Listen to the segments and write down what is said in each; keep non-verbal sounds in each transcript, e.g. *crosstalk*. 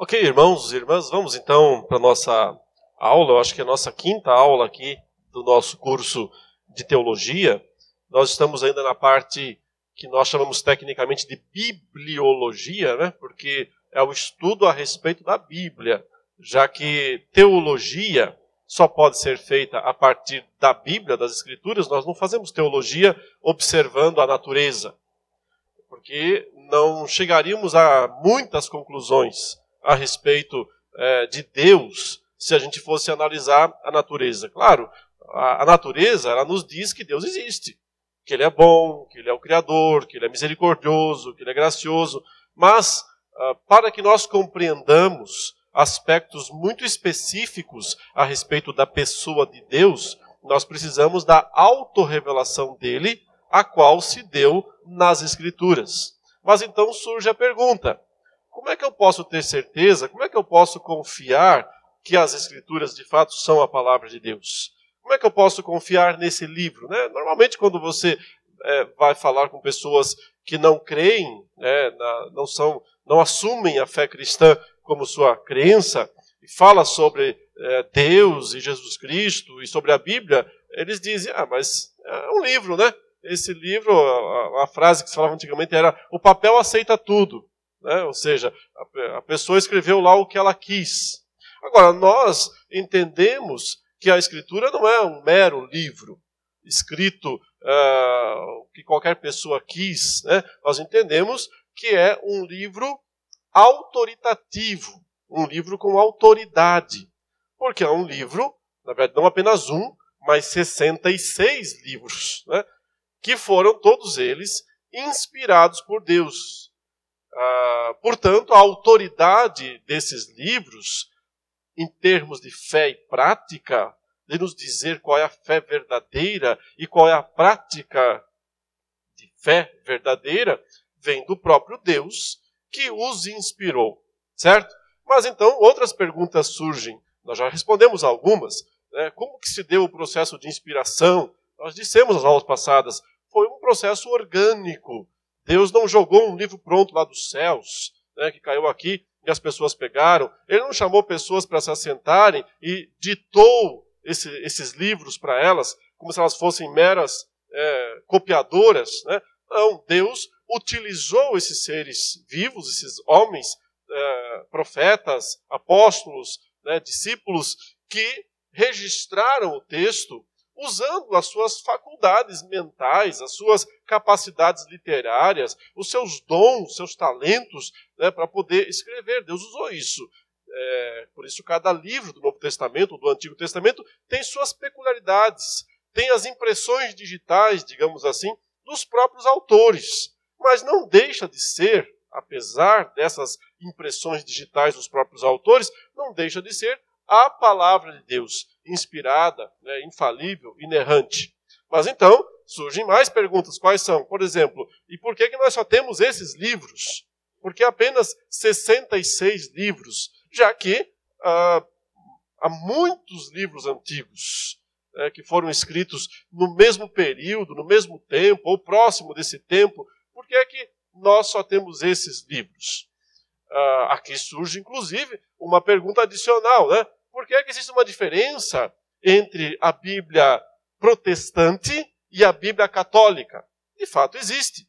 Ok, irmãos e irmãs, vamos então para a nossa aula, eu acho que é a nossa quinta aula aqui do nosso curso de teologia. Nós estamos ainda na parte que nós chamamos tecnicamente de bibliologia, né? porque é o estudo a respeito da Bíblia, já que teologia só pode ser feita a partir da Bíblia, das Escrituras, nós não fazemos teologia observando a natureza, porque não chegaríamos a muitas conclusões a respeito é, de Deus se a gente fosse analisar a natureza. Claro, a, a natureza ela nos diz que Deus existe, que Ele é bom, que Ele é o Criador, que Ele é misericordioso, que Ele é gracioso, mas uh, para que nós compreendamos aspectos muito específicos a respeito da pessoa de Deus, nós precisamos da autorrevelação dele, a qual se deu nas Escrituras. Mas então surge a pergunta: como é que eu posso ter certeza, como é que eu posso confiar que as Escrituras de fato são a palavra de Deus? Como é que eu posso confiar nesse livro? Né? Normalmente, quando você é, vai falar com pessoas que não creem, né, na, não são, não assumem a fé cristã como sua crença, e fala sobre é, Deus e Jesus Cristo e sobre a Bíblia, eles dizem: ah, mas é um livro, né? Esse livro, a, a frase que se falava antigamente era: o papel aceita tudo. Né? Ou seja, a, a pessoa escreveu lá o que ela quis. Agora, nós entendemos que a Escritura não é um mero livro escrito uh, que qualquer pessoa quis. Né? Nós entendemos que é um livro autoritativo, um livro com autoridade. Porque é um livro, na verdade, não apenas um, mas 66 livros, né? que foram todos eles inspirados por Deus. Ah, portanto, a autoridade desses livros, em termos de fé e prática, de nos dizer qual é a fé verdadeira e qual é a prática de fé verdadeira, vem do próprio Deus que os inspirou, certo? Mas então outras perguntas surgem. Nós já respondemos algumas. Né? Como que se deu o processo de inspiração? Nós dissemos nas aulas passadas, foi um processo orgânico Deus não jogou um livro pronto lá dos céus, né, que caiu aqui e as pessoas pegaram. Ele não chamou pessoas para se assentarem e ditou esse, esses livros para elas, como se elas fossem meras é, copiadoras. Né? Não, Deus utilizou esses seres vivos, esses homens, é, profetas, apóstolos, né, discípulos, que registraram o texto usando as suas faculdades mentais, as suas capacidades literárias, os seus dons, seus talentos, né, para poder escrever. Deus usou isso. É, por isso, cada livro do Novo Testamento, do Antigo Testamento, tem suas peculiaridades, tem as impressões digitais, digamos assim, dos próprios autores. Mas não deixa de ser, apesar dessas impressões digitais dos próprios autores, não deixa de ser a palavra de Deus, inspirada, né, infalível, inerrante. Mas então, surgem mais perguntas. Quais são? Por exemplo, e por que, que nós só temos esses livros? Por que apenas 66 livros? Já que ah, há muitos livros antigos né, que foram escritos no mesmo período, no mesmo tempo, ou próximo desse tempo. Por que é que nós só temos esses livros? Ah, aqui surge, inclusive, uma pergunta adicional, né? Por que, é que existe uma diferença entre a Bíblia protestante e a Bíblia católica? De fato, existe.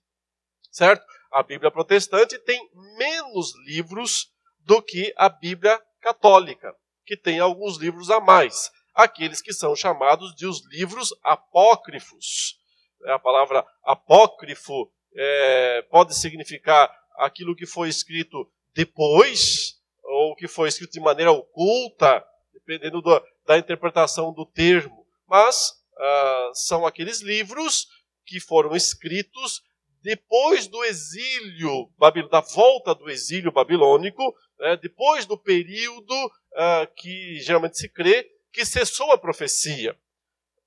Certo? A Bíblia protestante tem menos livros do que a Bíblia católica, que tem alguns livros a mais. Aqueles que são chamados de os livros apócrifos. A palavra apócrifo é, pode significar aquilo que foi escrito depois, ou que foi escrito de maneira oculta, dependendo do, da interpretação do termo. Mas uh, são aqueles livros que foram escritos depois do exílio, da volta do exílio babilônico, né, depois do período uh, que geralmente se crê que cessou a profecia,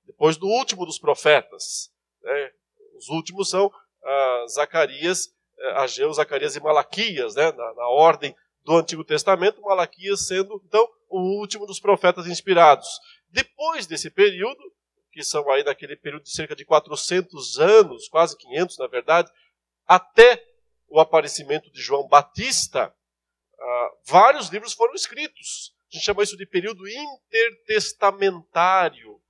depois do último dos profetas. Né, os últimos são uh, Zacarias, uh, Ageu, Zacarias e Malaquias, né, na, na ordem do Antigo Testamento, Malaquias sendo, então, o último dos profetas inspirados. Depois desse período, que são aí naquele período de cerca de 400 anos, quase 500 na verdade, até o aparecimento de João Batista, ah, vários livros foram escritos. A gente chama isso de período intertestamentário.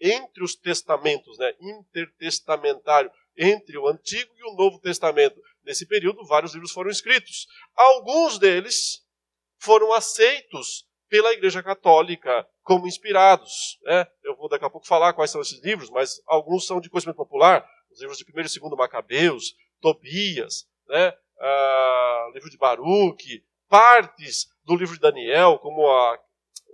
Entre os testamentos, né? Intertestamentário. Entre o Antigo e o Novo Testamento. Nesse período, vários livros foram escritos. Alguns deles foram aceitos pela Igreja Católica como inspirados. Né? Eu vou daqui a pouco falar quais são esses livros, mas alguns são de conhecimento popular. Os livros de 1 e 2 Macabeus, Tobias, né? Ah, livro de Baruque, partes do livro de Daniel, como a,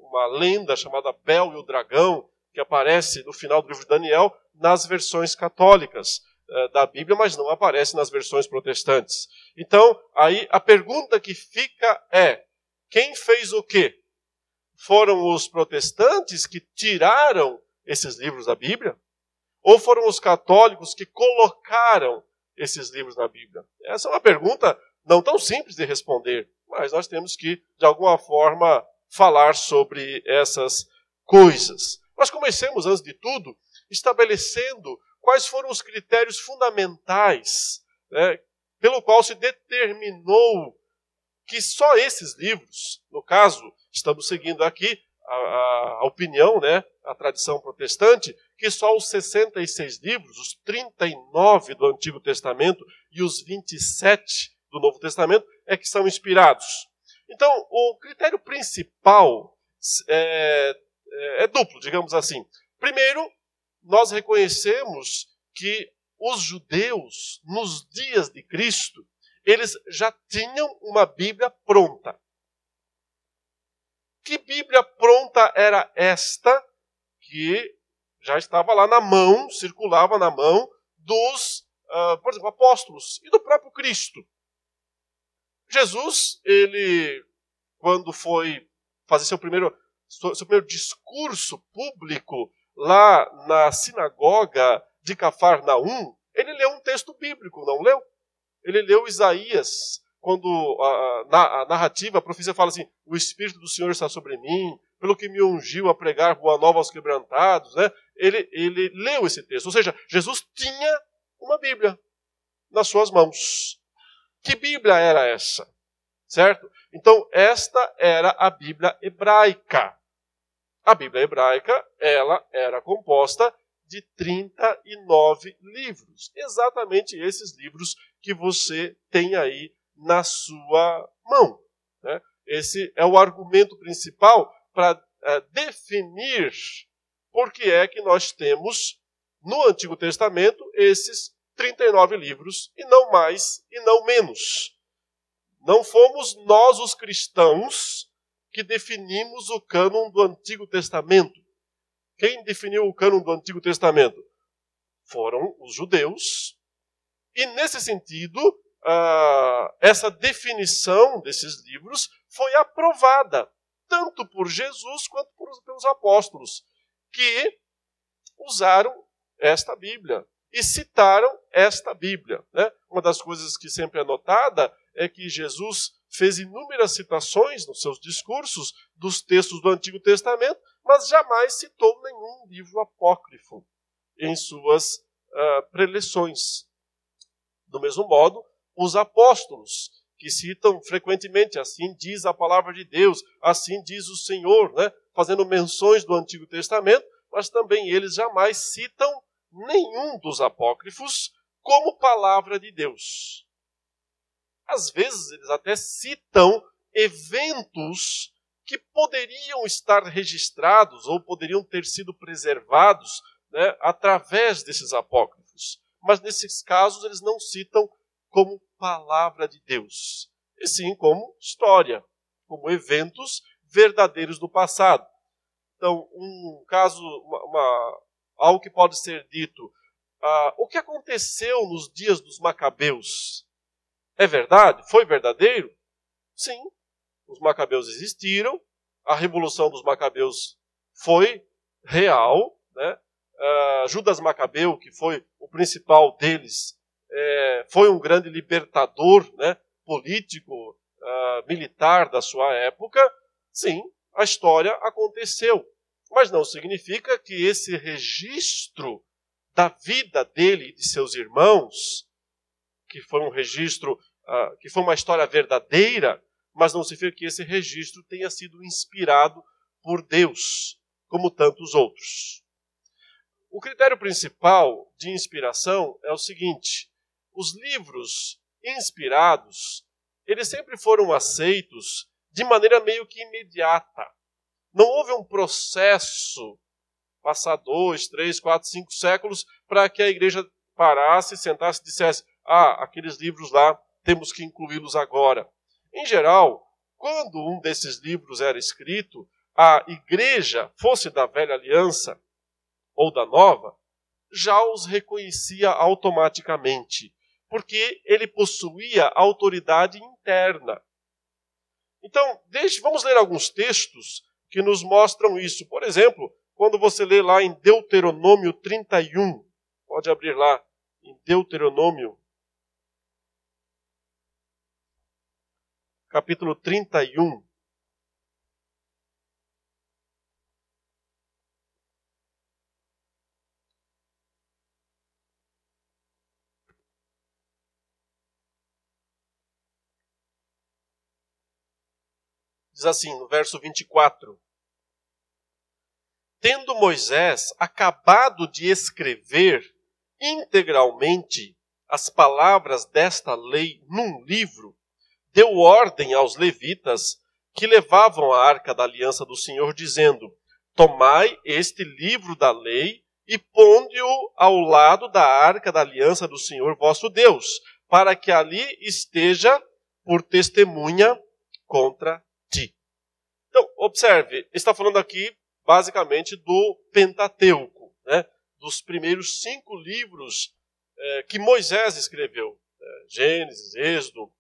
uma lenda chamada Bel e o Dragão, que aparece no final do livro de Daniel, nas versões católicas da Bíblia, mas não aparece nas versões protestantes. Então, aí a pergunta que fica é: quem fez o quê? Foram os protestantes que tiraram esses livros da Bíblia? Ou foram os católicos que colocaram esses livros na Bíblia? Essa é uma pergunta não tão simples de responder, mas nós temos que, de alguma forma, falar sobre essas coisas. Nós comecemos, antes de tudo, estabelecendo quais foram os critérios fundamentais né, pelo qual se determinou que só esses livros, no caso, estamos seguindo aqui a, a, opinião, né, a tradição protestante, que só os 66 livros, os 39 do Antigo Testamento e os 27 do Novo Testamento, é que são inspirados. Então, o critério principal é, é, é duplo, digamos assim. Primeiro, nós reconhecemos que os judeus, nos dias de Cristo, eles já tinham uma Bíblia pronta. Que Bíblia pronta era esta que já estava lá na mão, circulava na mão dos, uh, por exemplo, apóstolos e do próprio Cristo? Jesus, ele, quando foi fazer seu primeiro, seu primeiro discurso público lá na sinagoga de Cafarnaum, ele leu um texto bíblico, não leu? Ele leu Isaías, quando a, a, narrativa, a profecia fala assim: o Espírito do Senhor está sobre mim, pelo que me ungiu a pregar boa nova aos quebrantados. Né? Ele, ele leu esse texto. Ou seja, Jesus tinha uma Bíblia nas suas mãos. Que Bíblia era essa? Certo? Então, esta era a Bíblia hebraica. A Bíblia hebraica, ela era composta de 39 livros. Exatamente esses livros que você tem aí na sua mão. Né? Esse é o argumento principal para é, definir por que é que nós temos no Antigo Testamento esses 39 livros e não mais e não menos. Não fomos nós, os cristãos, que definimos o cânon do Antigo Testamento. Quem definiu o cânon do Antigo Testamento? Foram os judeus. E nesse sentido, uh, essa definição desses livros foi aprovada tanto por Jesus quanto pelos apóstolos, que usaram esta Bíblia e citaram esta Bíblia. Né? Uma das coisas que sempre é notada é que Jesus fez inúmeras citações nos seus discursos dos textos do Antigo Testamento, mas jamais citou nenhum livro apócrifo em suas uh, preleções. Do mesmo modo, os apóstolos, que citam frequentemente, assim diz a palavra de Deus, assim diz o Senhor, né? fazendo menções do Antigo Testamento, mas também eles jamais citam nenhum dos apócrifos como palavra de Deus. Às vezes eles até citam eventos que poderiam estar registrados ou poderiam ter sido preservados né, através desses apócrifos. Mas nesses casos eles não citam como palavra de Deus, e sim como história, como eventos verdadeiros do passado. Então, um caso, uma, uma algo que pode ser dito. Uh, o que aconteceu nos dias dos Macabeus? É verdade? Foi verdadeiro? Sim. Os Macabeus existiram, a revolução dos Macabeus foi real, né? Uh, Judas Macabeu, que foi o principal deles, é, foi um grande libertador né, político, uh, militar da sua época. Sim, a história aconteceu. Mas não significa que esse registro da vida dele e de seus irmãos, que foi um registro, uh, que foi uma história verdadeira, mas não significa que esse registro tenha sido inspirado por Deus, como tantos outros. O critério principal de inspiração é o seguinte: os livros inspirados, eles sempre foram aceitos de maneira meio que imediata. Não houve um processo passar dois, três, quatro, cinco séculos para que a igreja parasse, sentasse e dissesse: ah, aqueles livros lá temos que incluí-los agora. Em geral, quando um desses livros era escrito, a igreja, fosse da velha aliança ou da nova, já os reconhecia automaticamente, porque ele possuía autoridade interna. Então, deixe, vamos ler alguns textos que nos mostram isso. Por exemplo, quando você lê lá em Deuteronômio 31, pode abrir lá em Deuteronômio, capítulo 31. Diz assim, no verso 24: Tendo Moisés acabado de escrever integralmente as palavras desta lei num livro, deu ordem aos levitas que levavam a arca da aliança do Senhor, dizendo: Tomai este livro da lei e ponde-o ao lado da arca da aliança do Senhor vosso Deus, para que ali esteja por testemunha contra então, observe, está falando aqui basicamente do Pentateuco, né? dos primeiros cinco livros é, que Moisés escreveu: é, Gênesis, Êxodo,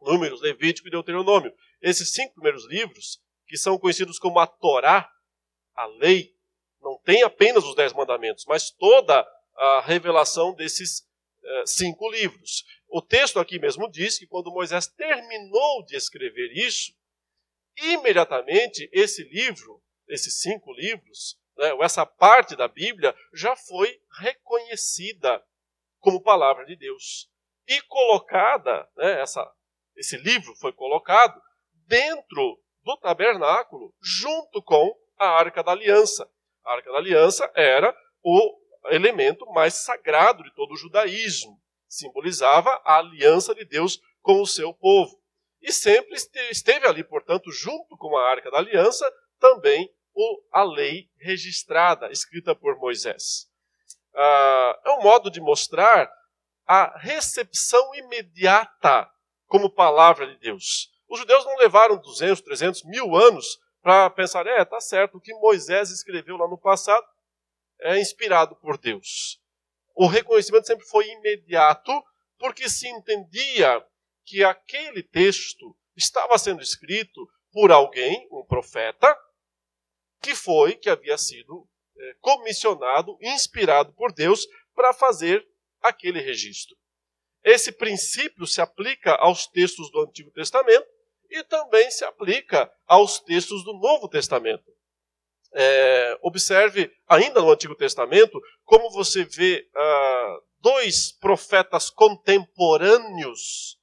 Números, Levítico e Deuteronômio. Esses cinco primeiros livros, que são conhecidos como a Torá, a lei, não tem apenas os dez mandamentos, mas toda a revelação desses é, cinco livros. O texto aqui mesmo diz que quando Moisés terminou de escrever isso, imediatamente esse livro, esses cinco livros, né, ou essa parte da Bíblia, já foi reconhecida como palavra de Deus. E colocada, né, essa, esse livro foi colocado dentro do tabernáculo, junto com a Arca da Aliança. A Arca da Aliança era o elemento mais sagrado de todo o judaísmo. Simbolizava a aliança de Deus com o seu povo. E sempre esteve ali, portanto, junto com a Arca da Aliança, também a lei registrada, escrita por Moisés. Ah, é um modo de mostrar a recepção imediata como palavra de Deus. Os judeus não levaram 200, 300, mil anos para pensar, é, tá certo, o que Moisés escreveu lá no passado é inspirado por Deus. O reconhecimento sempre foi imediato, porque se entendia que aquele texto estava sendo escrito por alguém, um profeta, que foi, que havia sido é, comissionado, inspirado por Deus para fazer aquele registro. Esse princípio se aplica aos textos do Antigo Testamento e também se aplica aos textos do Novo Testamento. É, observe, ainda no Antigo Testamento, como você vê ah, dois profetas contemporâneos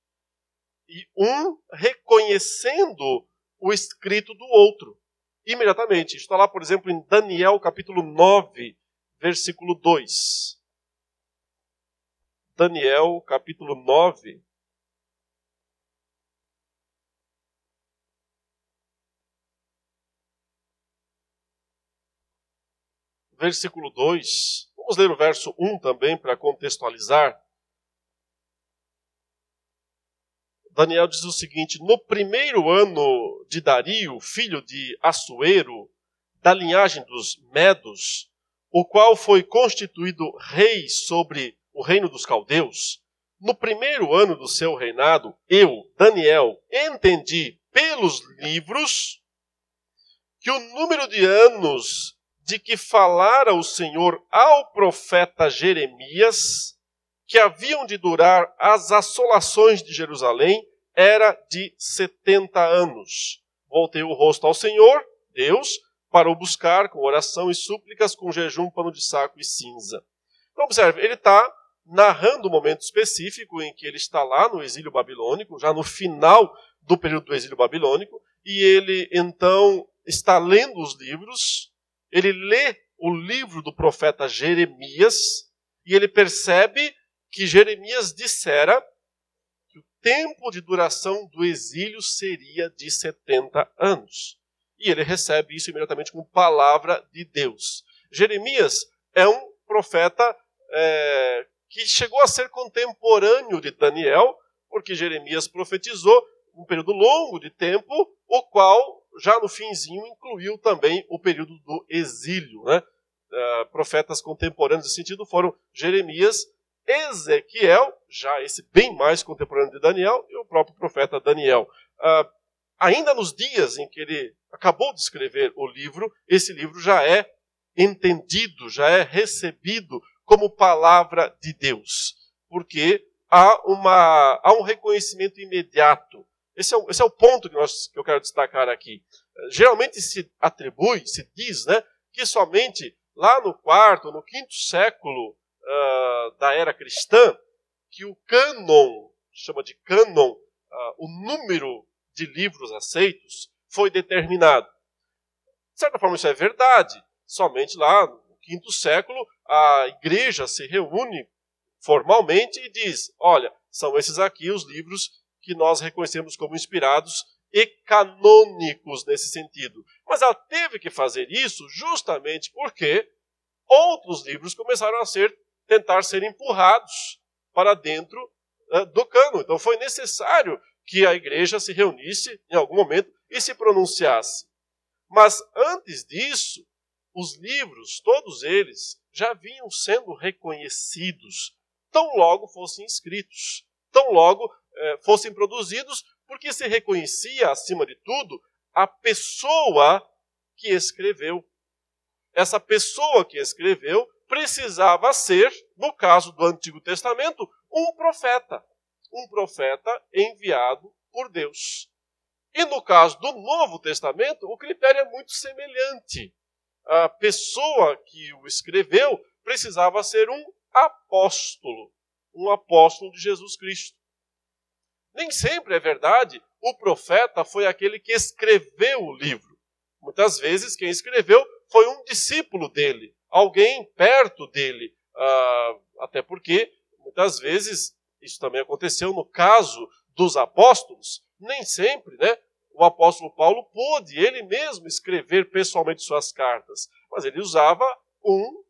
e um reconhecendo o escrito do outro. Imediatamente. Está lá, por exemplo, em Daniel capítulo 9, versículo 2. Daniel capítulo 9. Versículo 2. Vamos ler o verso 1 também para contextualizar. Daniel diz o seguinte: No primeiro ano de Dario, filho de Assuero, da linhagem dos Medos, o qual foi constituído rei sobre o reino dos caldeus, no primeiro ano do seu reinado, eu, Daniel, entendi pelos livros que o número de anos de que falara o Senhor ao profeta Jeremias que haviam de durar as assolações de Jerusalém era de 70 anos. Voltei o rosto ao Senhor, Deus, para o buscar com oração e súplicas, com jejum, pano de saco e cinza. Então, observe, ele está narrando um momento específico em que ele está lá no exílio babilônico, já no final do período do exílio babilônico, e ele então está lendo os livros, ele lê o livro do profeta Jeremias, e ele percebe que Jeremias dissera que o tempo de duração do exílio seria de 70 anos. E ele recebe isso imediatamente como palavra de Deus. Jeremias é um profeta é, que chegou a ser contemporâneo de Daniel, porque Jeremias profetizou um período longo de tempo, o qual já no finzinho incluiu também o período do exílio. Né? Uh, profetas contemporâneos nesse sentido foram Jeremias, Ezequiel, já esse bem mais contemporâneo de Daniel, e o próprio profeta Daniel. Uh, ainda nos dias em que ele acabou de escrever o livro, esse livro já é entendido, já é recebido como palavra de Deus, porque há, uma, há um reconhecimento imediato. Esse é, o, esse é o ponto que, nós, que eu quero destacar aqui. Geralmente se atribui, se diz, né, que somente lá no quarto, no quinto século uh, da era cristã, que o cânon, chama de cânon, uh, o número de livros aceitos, foi determinado. De certa forma, isso é verdade. Somente lá quinto século, a igreja se reúne formalmente e diz: olha, são esses aqui os livros que nós reconhecemos como inspirados e canônicos nesse sentido. Mas ela teve que fazer isso justamente porque outros livros começaram a ser tentar ser empurrados para dentro uh, do cano. Então foi necessário que a igreja se reunisse em algum momento e se pronunciasse. Mas antes disso, os livros, todos eles, já vinham sendo reconhecidos, tão logo fossem escritos, tão logo eh, fossem produzidos, porque se reconhecia, acima de tudo, a pessoa que escreveu. Essa pessoa que escreveu precisava ser, no caso do Antigo Testamento, um profeta. Um profeta enviado por Deus. E no caso do Novo Testamento, o critério é muito semelhante a pessoa que o escreveu precisava ser um apóstolo, um apóstolo de Jesus Cristo. Nem sempre é verdade, o profeta foi aquele que escreveu o livro. Muitas vezes quem escreveu foi um discípulo dele, alguém perto dele. Uh, até porque, muitas vezes, isso também aconteceu no caso dos apóstolos, nem sempre, né? O apóstolo Paulo pôde ele mesmo escrever pessoalmente suas cartas, mas ele usava um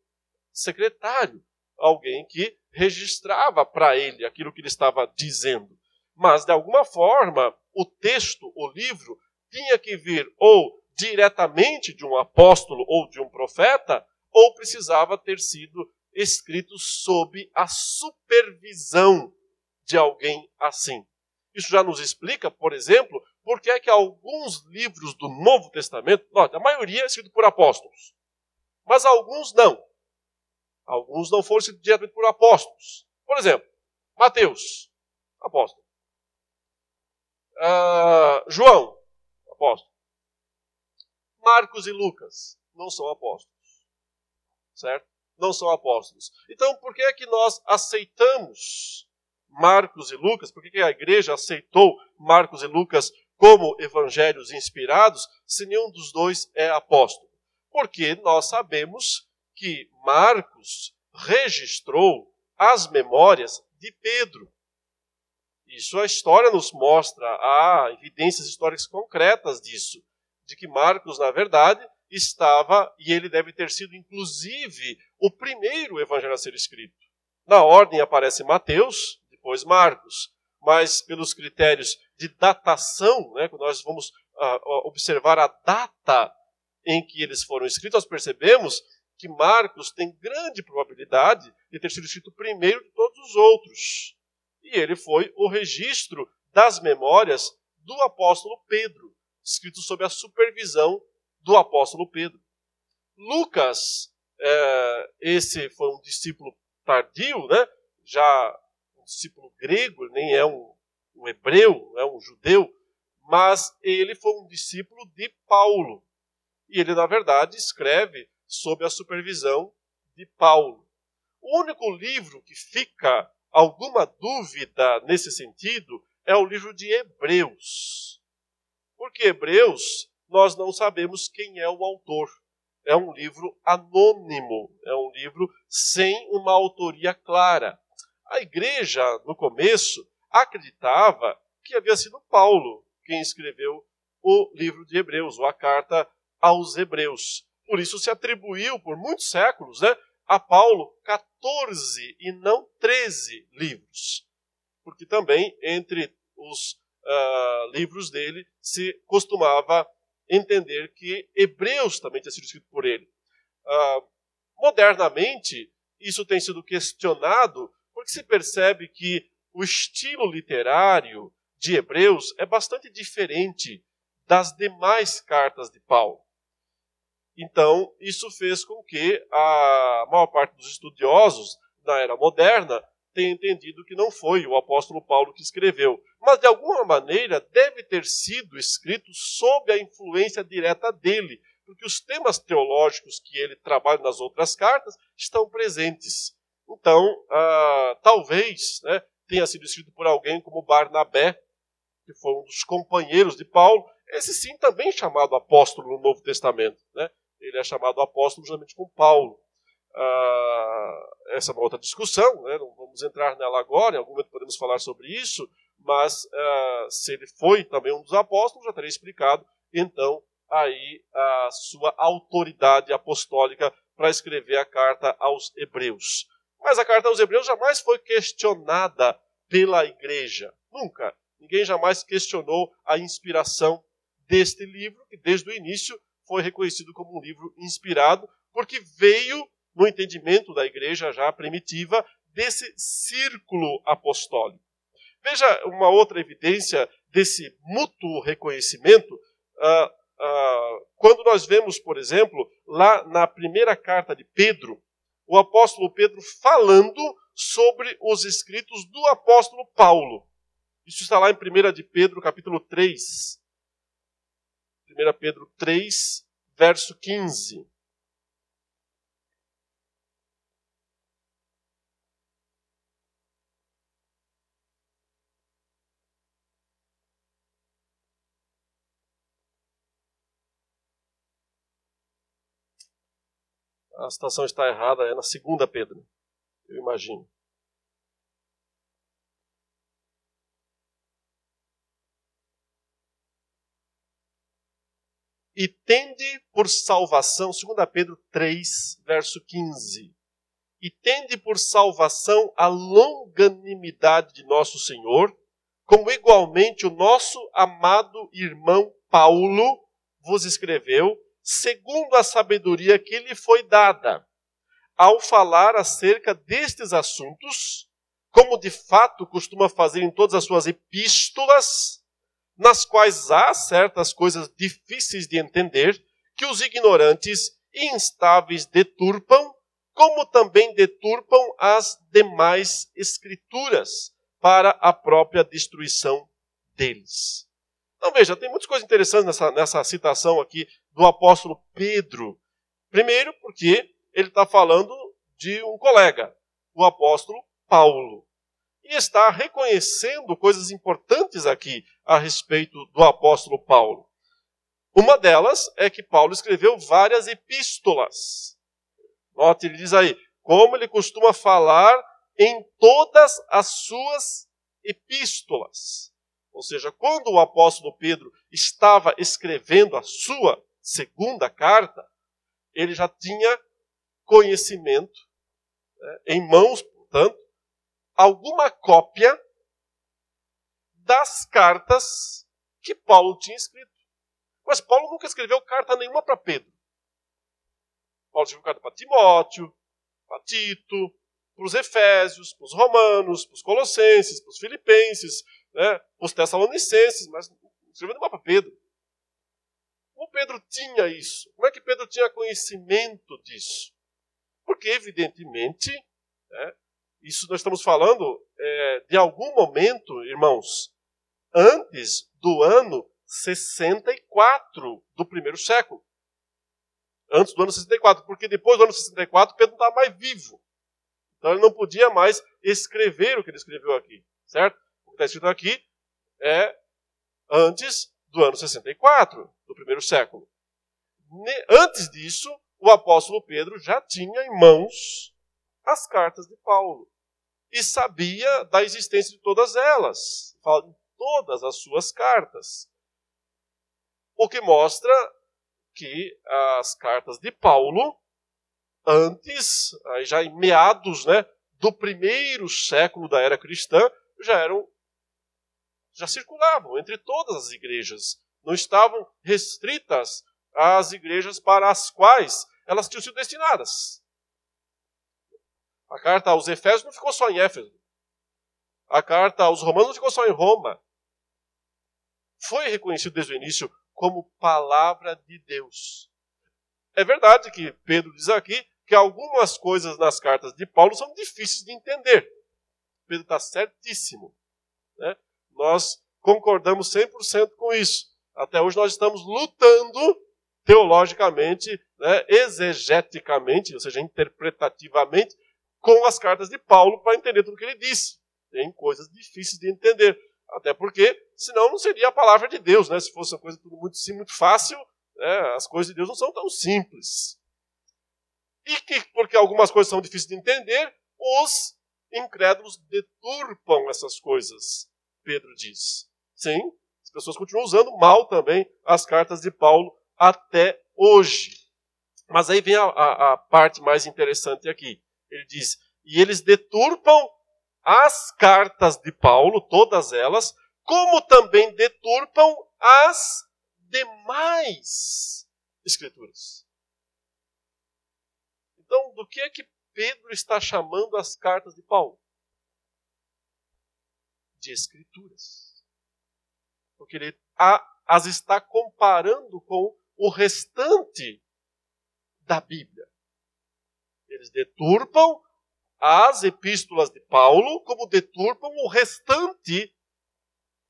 secretário, alguém que registrava para ele aquilo que ele estava dizendo. Mas, de alguma forma, o texto, o livro, tinha que vir ou diretamente de um apóstolo ou de um profeta, ou precisava ter sido escrito sob a supervisão de alguém assim. Isso já nos explica, por exemplo, por que é que alguns livros do Novo Testamento, a maioria é escrito por apóstolos, mas alguns não. Alguns não foram escritos diretamente por apóstolos. Por exemplo, Mateus, apóstolo. Uh, João, apóstolo. Marcos e Lucas não são apóstolos. Certo? Não são apóstolos. Então, por que é que nós aceitamos Marcos e Lucas? Por que, que a igreja aceitou Marcos e Lucas como evangelhos inspirados se nenhum dos dois é apóstolo? Porque nós sabemos que Marcos registrou as memórias de Pedro. Isso a história nos mostra, há evidências históricas concretas disso, de que Marcos, na verdade, estava, e ele deve ter sido, inclusive, o primeiro evangelho a ser escrito. Na ordem aparece Mateus, depois Marcos, mas pelos critérios de datação, né, quando nós vamos uh, observar a data em que eles foram escritos, nós percebemos que Marcos tem grande probabilidade de ter sido escrito primeiro de todos os outros. E ele foi o registro das memórias do apóstolo Pedro, escrito sob a supervisão do apóstolo Pedro. Lucas, é, esse foi um discípulo tardio, né? já um discípulo grego, nem é um um hebreu, é um judeu, mas ele foi um discípulo de Paulo. E ele, na verdade, escreve sob a supervisão de Paulo. O único livro que fica alguma dúvida nesse sentido é o livro de Hebreus. Porque Hebreus, nós não sabemos quem é o autor. É um livro anônimo, é um livro sem uma autoria clara. A igreja, no começo, acreditava que havia sido Paulo quem escreveu o livro de Hebreus, ou a carta aos Hebreus. Por isso se atribuiu, por muitos séculos, né, a Paulo 14 e não 13 livros. Porque também entre os uh, livros dele se costumava entender que Hebreus também tinha sido escrito por ele. Uh, modernamente, isso tem sido questionado porque se percebe que o estilo literário de Hebreus é bastante diferente das demais cartas de Paulo. Então, isso fez com que a maior parte dos estudiosos da era moderna tenha entendido que não foi o apóstolo Paulo que escreveu, mas de alguma maneira deve ter sido escrito sob a influência direta dele, porque os temas teológicos que ele trabalha nas outras cartas estão presentes. Então, ah, talvez né, tenha sido escrito por alguém como Barnabé, que foi um dos companheiros de Paulo, esse sim também chamado apóstolo no Novo Testamento. Né? ele é chamado apóstolo justamente com Paulo. Ah, essa é uma outra discussão, né? não vamos entrar nela agora, em algum momento podemos falar sobre isso, mas ah, se ele foi também um dos apóstolos, já teria explicado, então, aí a sua autoridade apostólica para escrever a carta aos Hebreus. Mas a carta aos Hebreus jamais foi questionada pela igreja, nunca. Ninguém jamais questionou a inspiração deste livro, que desde o início foi reconhecido como um livro inspirado, porque veio no entendimento da igreja já primitiva desse círculo apostólico. Veja uma outra evidência desse mútuo reconhecimento. Uh, uh, quando nós vemos, por exemplo, lá na primeira carta de Pedro, o apóstolo Pedro falando sobre os escritos do apóstolo Paulo. Isso está lá em 1 de Pedro, capítulo 3. 1 Pedro 3, verso 15. A citação está errada, é na segunda Pedro, eu imagino. e tende por salvação, 2 Pedro 3, verso 15. E tende por salvação a longanimidade de nosso Senhor, como igualmente o nosso amado irmão Paulo vos escreveu, segundo a sabedoria que lhe foi dada, ao falar acerca destes assuntos, como de fato costuma fazer em todas as suas epístolas, nas quais há certas coisas difíceis de entender que os ignorantes e instáveis deturpam, como também deturpam as demais escrituras para a própria destruição deles. Então veja, tem muitas coisas interessantes nessa, nessa citação aqui do apóstolo Pedro. Primeiro, porque ele está falando de um colega, o apóstolo Paulo e está reconhecendo coisas importantes aqui a respeito do apóstolo Paulo. Uma delas é que Paulo escreveu várias epístolas. Note, ele diz aí, como ele costuma falar em todas as suas epístolas. Ou seja, quando o apóstolo Pedro estava escrevendo a sua segunda carta, ele já tinha conhecimento né, em mãos, portanto, alguma cópia das cartas que Paulo tinha escrito. Mas Paulo nunca escreveu carta nenhuma para Pedro. Paulo escreveu carta para Timóteo, para Tito, para os Efésios, para os Romanos, para os Colossenses, para os Filipenses, né, para os Tessalonicenses, mas não escreveu nenhuma para Pedro. Como Pedro tinha isso? Como é que Pedro tinha conhecimento disso? Porque, evidentemente, né, isso nós estamos falando é, de algum momento, irmãos, antes do ano 64 do primeiro século. Antes do ano 64, porque depois do ano 64 Pedro não está mais vivo. Então ele não podia mais escrever o que ele escreveu aqui, certo? O que está escrito aqui é antes do ano 64, do primeiro século. Antes disso, o apóstolo Pedro já tinha em mãos as cartas de Paulo e sabia da existência de todas elas, em todas as suas cartas. O que mostra que as cartas de Paulo, antes, já em meados né, do primeiro século da era cristã, já eram já circulavam entre todas as igrejas, não estavam restritas às igrejas para as quais elas tinham sido destinadas. A carta aos Efésios não ficou só em Éfeso. A carta aos Romanos não ficou só em Roma. Foi reconhecido desde o início como palavra de Deus. É verdade que Pedro diz aqui que algumas coisas nas cartas de Paulo são difíceis de entender. Pedro está certíssimo. Né? Nós concordamos 100% com isso. Até hoje nós estamos lutando teologicamente, né, exegeticamente, ou seja, interpretativamente, com as cartas de Paulo para entender tudo o que ele disse. Tem coisas difíceis de entender. Até porque, senão não seria a palavra de Deus, né? Se fosse uma coisa tudo muito, muito fácil, né? as coisas de Deus não são tão simples. E que, porque algumas coisas são difíceis de entender, os incrédulos deturpam essas coisas, Pedro diz. Sim, as pessoas continuam usando mal também as cartas de Paulo até hoje. Mas aí vem a, a, a parte mais interessante aqui. Ele diz: e eles deturpam as cartas de Paulo, todas elas, como também deturpam as demais escrituras. Então, do que é que Pedro está chamando as cartas de Paulo? De escrituras. Porque ele as está comparando com o restante da Bíblia. Eles deturpam as epístolas de Paulo, como deturpam o restante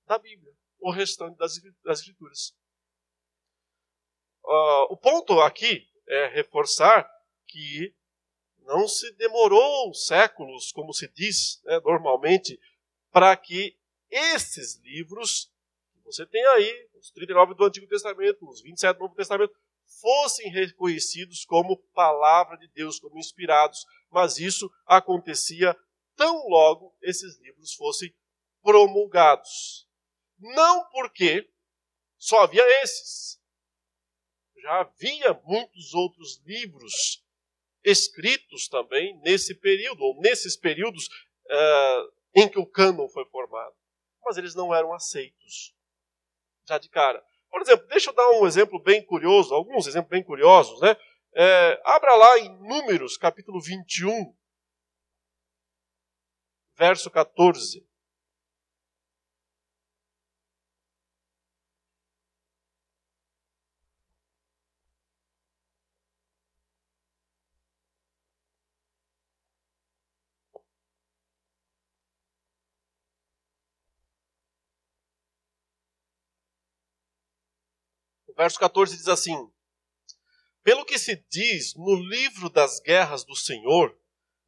da Bíblia, o restante das, das Escrituras. Uh, o ponto aqui é reforçar que não se demorou séculos, como se diz né, normalmente, para que esses livros que você tem aí, os 39 do Antigo Testamento, os 27 do Novo Testamento, fossem reconhecidos como palavra de Deus, como inspirados, mas isso acontecia tão logo esses livros fossem promulgados. Não porque só havia esses. Já havia muitos outros livros escritos também nesse período, ou nesses períodos uh, em que o cânon foi formado. Mas eles não eram aceitos já de cara. Por exemplo, deixa eu dar um exemplo bem curioso, alguns exemplos bem curiosos, né? É, abra lá em Números, capítulo 21, verso 14. Verso 14 diz assim: Pelo que se diz no livro das guerras do Senhor,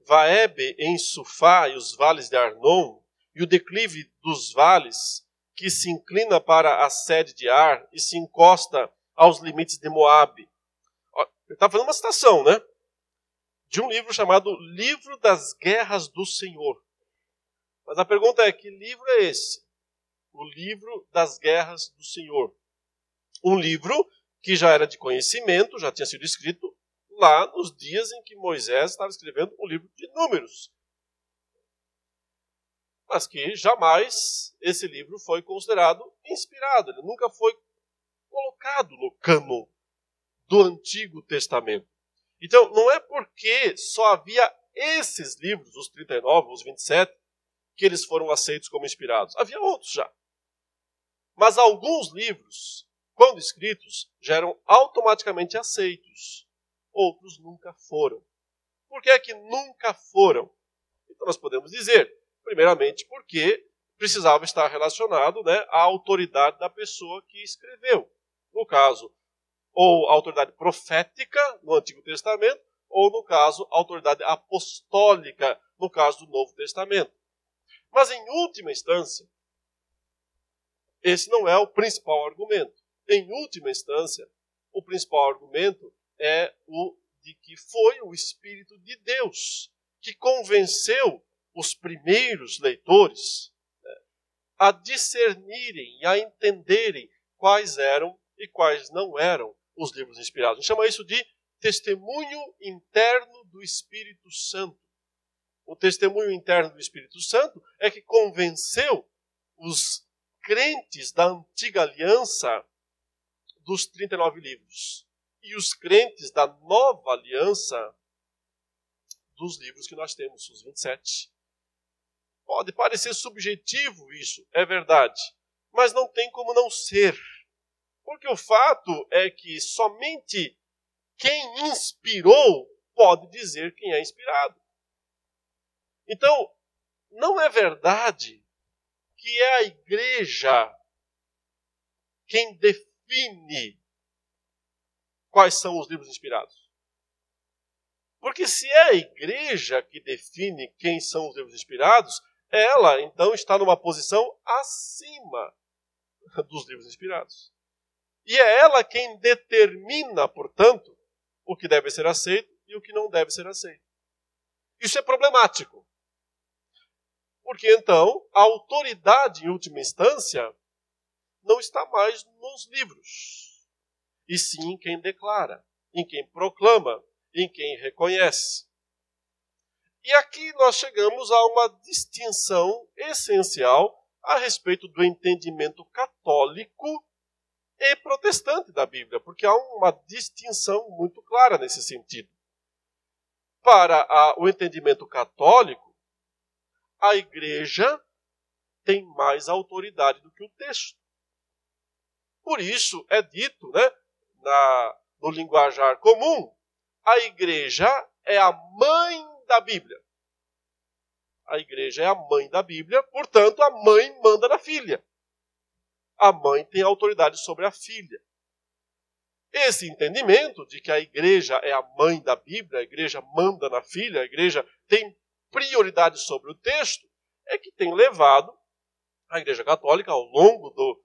Vaebe em Sufá e os vales de Arnon, e o declive dos vales, que se inclina para a sede de Ar e se encosta aos limites de Moabe. Ele está fazendo uma citação, né? De um livro chamado Livro das Guerras do Senhor. Mas a pergunta é: que livro é esse? O livro das guerras do Senhor um livro que já era de conhecimento, já tinha sido escrito lá nos dias em que Moisés estava escrevendo o livro de Números. Mas que jamais esse livro foi considerado inspirado, ele nunca foi colocado no cânon do Antigo Testamento. Então, não é porque só havia esses livros, os 39, os 27, que eles foram aceitos como inspirados. Havia outros já. Mas alguns livros quando escritos, já eram automaticamente aceitos. Outros nunca foram. Por que é que nunca foram? Então nós podemos dizer, primeiramente, porque precisava estar relacionado né, à autoridade da pessoa que escreveu. No caso, ou autoridade profética no Antigo Testamento, ou, no caso, autoridade apostólica, no caso do Novo Testamento. Mas, em última instância, esse não é o principal argumento. Em última instância, o principal argumento é o de que foi o Espírito de Deus que convenceu os primeiros leitores né, a discernirem e a entenderem quais eram e quais não eram os livros inspirados. A gente chama isso de testemunho interno do Espírito Santo. O testemunho interno do Espírito Santo é que convenceu os crentes da antiga aliança dos 39 livros e os crentes da nova aliança dos livros que nós temos, os 27. Pode parecer subjetivo isso, é verdade, mas não tem como não ser. Porque o fato é que somente quem inspirou pode dizer quem é inspirado. Então, não é verdade que é a igreja quem define quais são os livros inspirados. Porque se é a igreja que define quem são os livros inspirados, ela então está numa posição acima dos livros inspirados. E é ela quem determina, portanto, o que deve ser aceito e o que não deve ser aceito. Isso é problemático. Porque então a autoridade, em última instância, não está mais nos livros, e sim em quem declara, em quem proclama, em quem reconhece. E aqui nós chegamos a uma distinção essencial a respeito do entendimento católico e protestante da Bíblia, porque há uma distinção muito clara nesse sentido. Para a, o entendimento católico, a igreja tem mais autoridade do que o texto. Por isso é dito né, na, no linguajar comum a igreja é a mãe da Bíblia. A igreja é a mãe da Bíblia, portanto, a mãe manda na filha. A mãe tem autoridade sobre a filha. Esse entendimento de que a igreja é a mãe da Bíblia, a igreja manda na filha, a igreja tem prioridade sobre o texto, é que tem levado a Igreja Católica, ao longo do,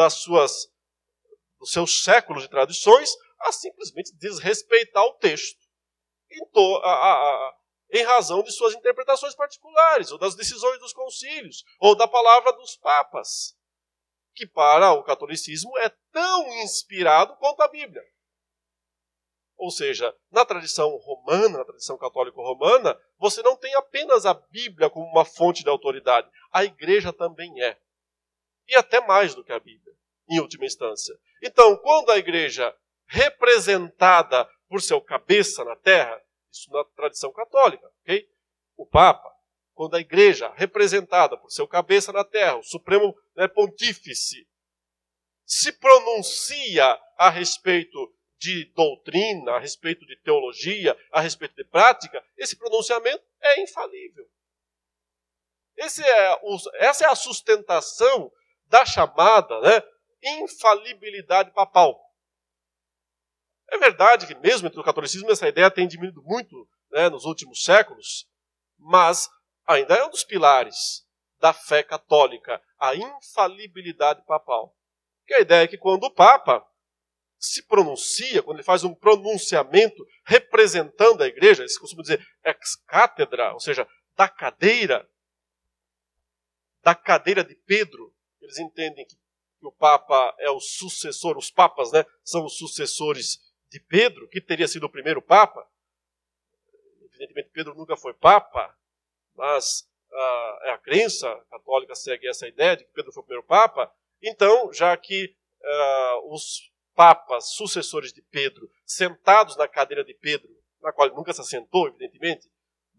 das suas, dos seus séculos de tradições, a simplesmente desrespeitar o texto em, a, a, em razão de suas interpretações particulares, ou das decisões dos concílios, ou da palavra dos papas, que para o catolicismo é tão inspirado quanto a Bíblia. Ou seja, na tradição romana, na tradição católico-romana, você não tem apenas a Bíblia como uma fonte de autoridade, a igreja também é. E até mais do que a Bíblia, em última instância. Então, quando a igreja representada por seu cabeça na terra, isso na tradição católica, ok? O Papa, quando a igreja representada por seu cabeça na terra, o Supremo né, Pontífice, se pronuncia a respeito de doutrina, a respeito de teologia, a respeito de prática, esse pronunciamento é infalível. É o, essa é a sustentação da chamada né, infalibilidade papal. É verdade que, mesmo entre o catolicismo, essa ideia tem diminuído muito né, nos últimos séculos, mas ainda é um dos pilares da fé católica, a infalibilidade papal. Que a ideia é que quando o Papa se pronuncia, quando ele faz um pronunciamento representando a igreja, eles costumam dizer ex cátedra, ou seja, da cadeira, da cadeira de Pedro, eles entendem que, que o Papa é o sucessor, os papas né, são os sucessores de Pedro, que teria sido o primeiro Papa. Evidentemente, Pedro nunca foi Papa, mas uh, a crença católica segue essa ideia de que Pedro foi o primeiro Papa. Então, já que uh, os papas sucessores de Pedro, sentados na cadeira de Pedro, na qual ele nunca se assentou, evidentemente,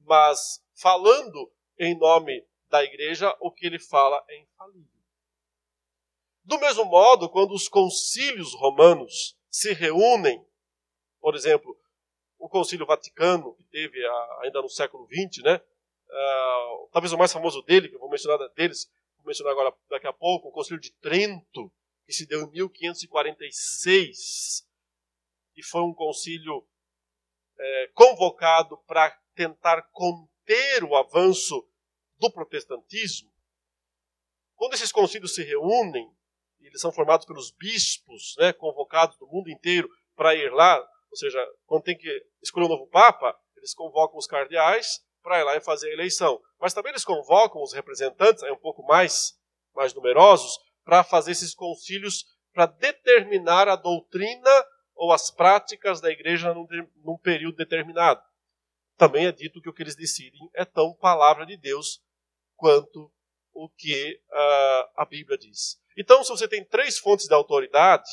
mas falando em nome da igreja, o que ele fala é infalível. Do mesmo modo, quando os concílios romanos se reúnem por exemplo, o Concílio Vaticano, que teve ainda no século XX, né? Uh, talvez o mais famoso dele, que eu vou mencionar deles, vou mencionar agora daqui a pouco, o Concílio de Trento, que se deu em 1546, e foi um concílio é, convocado para tentar conter o avanço do protestantismo, quando esses concílios se reúnem, eles são formados pelos bispos, né, convocados do mundo inteiro para ir lá, ou seja, quando tem que escolher um novo papa, eles convocam os cardeais para ir lá e fazer a eleição. Mas também eles convocam os representantes, aí um pouco mais, mais numerosos, para fazer esses concílios para determinar a doutrina ou as práticas da igreja num, num período determinado. Também é dito que o que eles decidem é tão palavra de Deus quanto o que uh, a Bíblia diz. Então, se você tem três fontes de autoridade,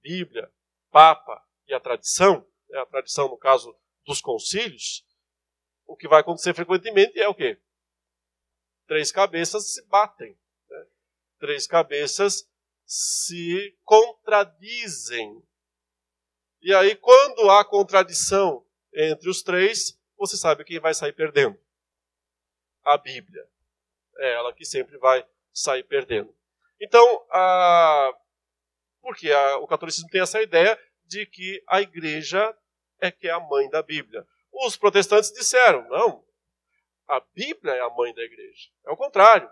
Bíblia, Papa e a tradição, né, a tradição no caso dos concílios, o que vai acontecer frequentemente é o quê? Três cabeças se batem. Né? Três cabeças se contradizem. E aí, quando há contradição entre os três, você sabe quem vai sair perdendo. A Bíblia. É ela que sempre vai sair perdendo. Então, a... porque a... o catolicismo tem essa ideia de que a igreja é que é a mãe da Bíblia. Os protestantes disseram: não, a Bíblia é a mãe da igreja. É o contrário.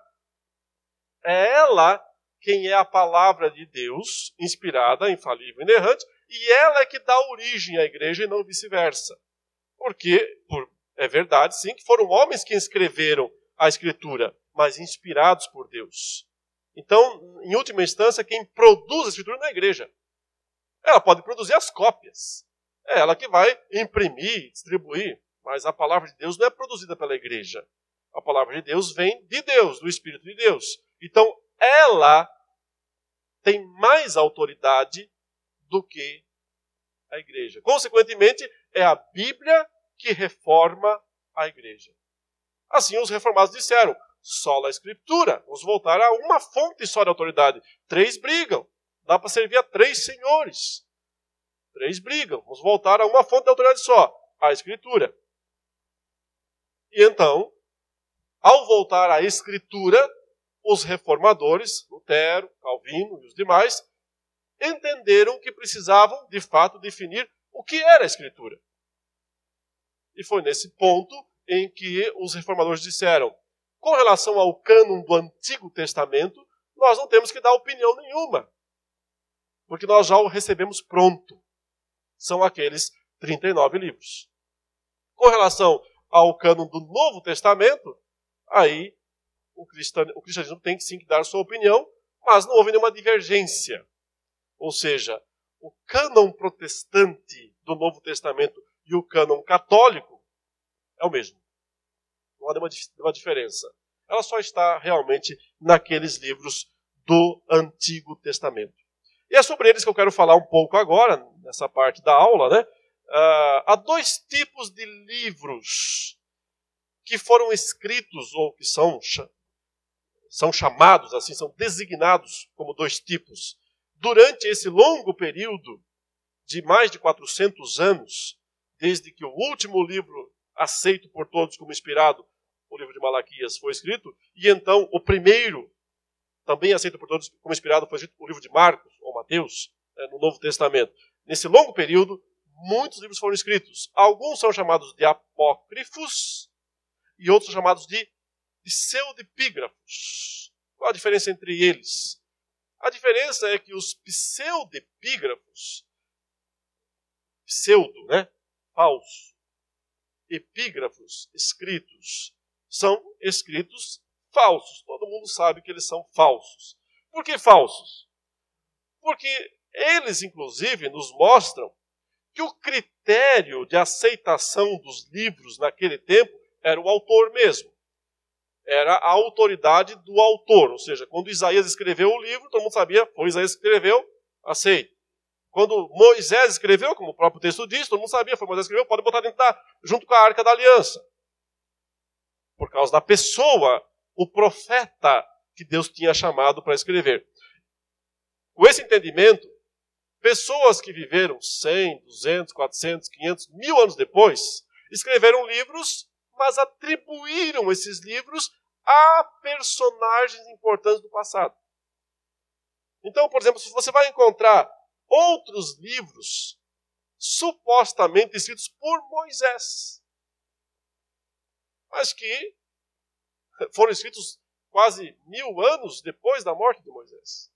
É ela quem é a palavra de Deus, inspirada, infalível, inerrante, e ela é que dá origem à igreja e não vice-versa. Porque, por, é verdade, sim, que foram homens que escreveram a Escritura, mas inspirados por Deus. Então, em última instância, quem produz a Escritura não é a igreja. Ela pode produzir as cópias. É ela que vai imprimir, distribuir. Mas a palavra de Deus não é produzida pela igreja. A palavra de Deus vem de Deus, do Espírito de Deus. Então, ela tem mais autoridade do que a igreja. Consequentemente, é a Bíblia que reforma a igreja. Assim, os reformados disseram: só a Escritura. Vamos voltar a uma fonte só de autoridade. Três brigam. Dá para servir a três senhores. Três brigam. Vamos voltar a uma fonte de autoridade só: a Escritura. E então, ao voltar à Escritura, os reformadores, Lutero, Calvino e os demais, entenderam que precisavam, de fato, definir o que era a Escritura. E foi nesse ponto em que os reformadores disseram: com relação ao cânon do Antigo Testamento, nós não temos que dar opinião nenhuma, porque nós já o recebemos pronto. São aqueles 39 livros. Com relação ao cânon do Novo Testamento, aí o o cristianismo tem sim que dar sua opinião, mas não houve nenhuma divergência. Ou seja, o cânon protestante do Novo Testamento e o cânon católico é o mesmo. Não há nenhuma, diferença. Ela só está realmente naqueles livros do Antigo Testamento. E é sobre eles que eu quero falar um pouco agora, nessa parte da aula. Né? Uh, há dois tipos de livros que foram escritos, ou que são são chamados assim, são designados como dois tipos. Durante esse longo período de mais de 400 anos, desde que o último livro aceito por todos como inspirado, o livro de Malaquias, foi escrito, e então o primeiro, também aceito por todos como inspirado, foi escrito o livro de Marcos ou Mateus, né, no Novo Testamento. Nesse longo período, muitos livros foram escritos. Alguns são chamados de apócrifos e outros são chamados de pseudepígrafos. Qual a diferença entre eles? A diferença é que os pseudepígrafos, pseudo, né? Falso. Epígrafos, escritos, são escritos falsos. Todo mundo sabe que eles são falsos. Por que falsos? Porque eles, inclusive, nos mostram que o critério de aceitação dos livros naquele tempo era o autor mesmo era a autoridade do autor. Ou seja, quando Isaías escreveu o livro, todo mundo sabia, foi Isaías que escreveu, aceito. Quando Moisés escreveu, como o próprio texto diz, todo mundo sabia, foi Moisés que escreveu, pode botar dentro da, junto com a arca da aliança. Por causa da pessoa, o profeta que Deus tinha chamado para escrever. Com esse entendimento, pessoas que viveram 100, 200, 400, 500, mil anos depois, escreveram livros mas atribuíram esses livros a personagens importantes do passado. Então, por exemplo, você vai encontrar outros livros supostamente escritos por Moisés, mas que foram escritos quase mil anos depois da morte de Moisés.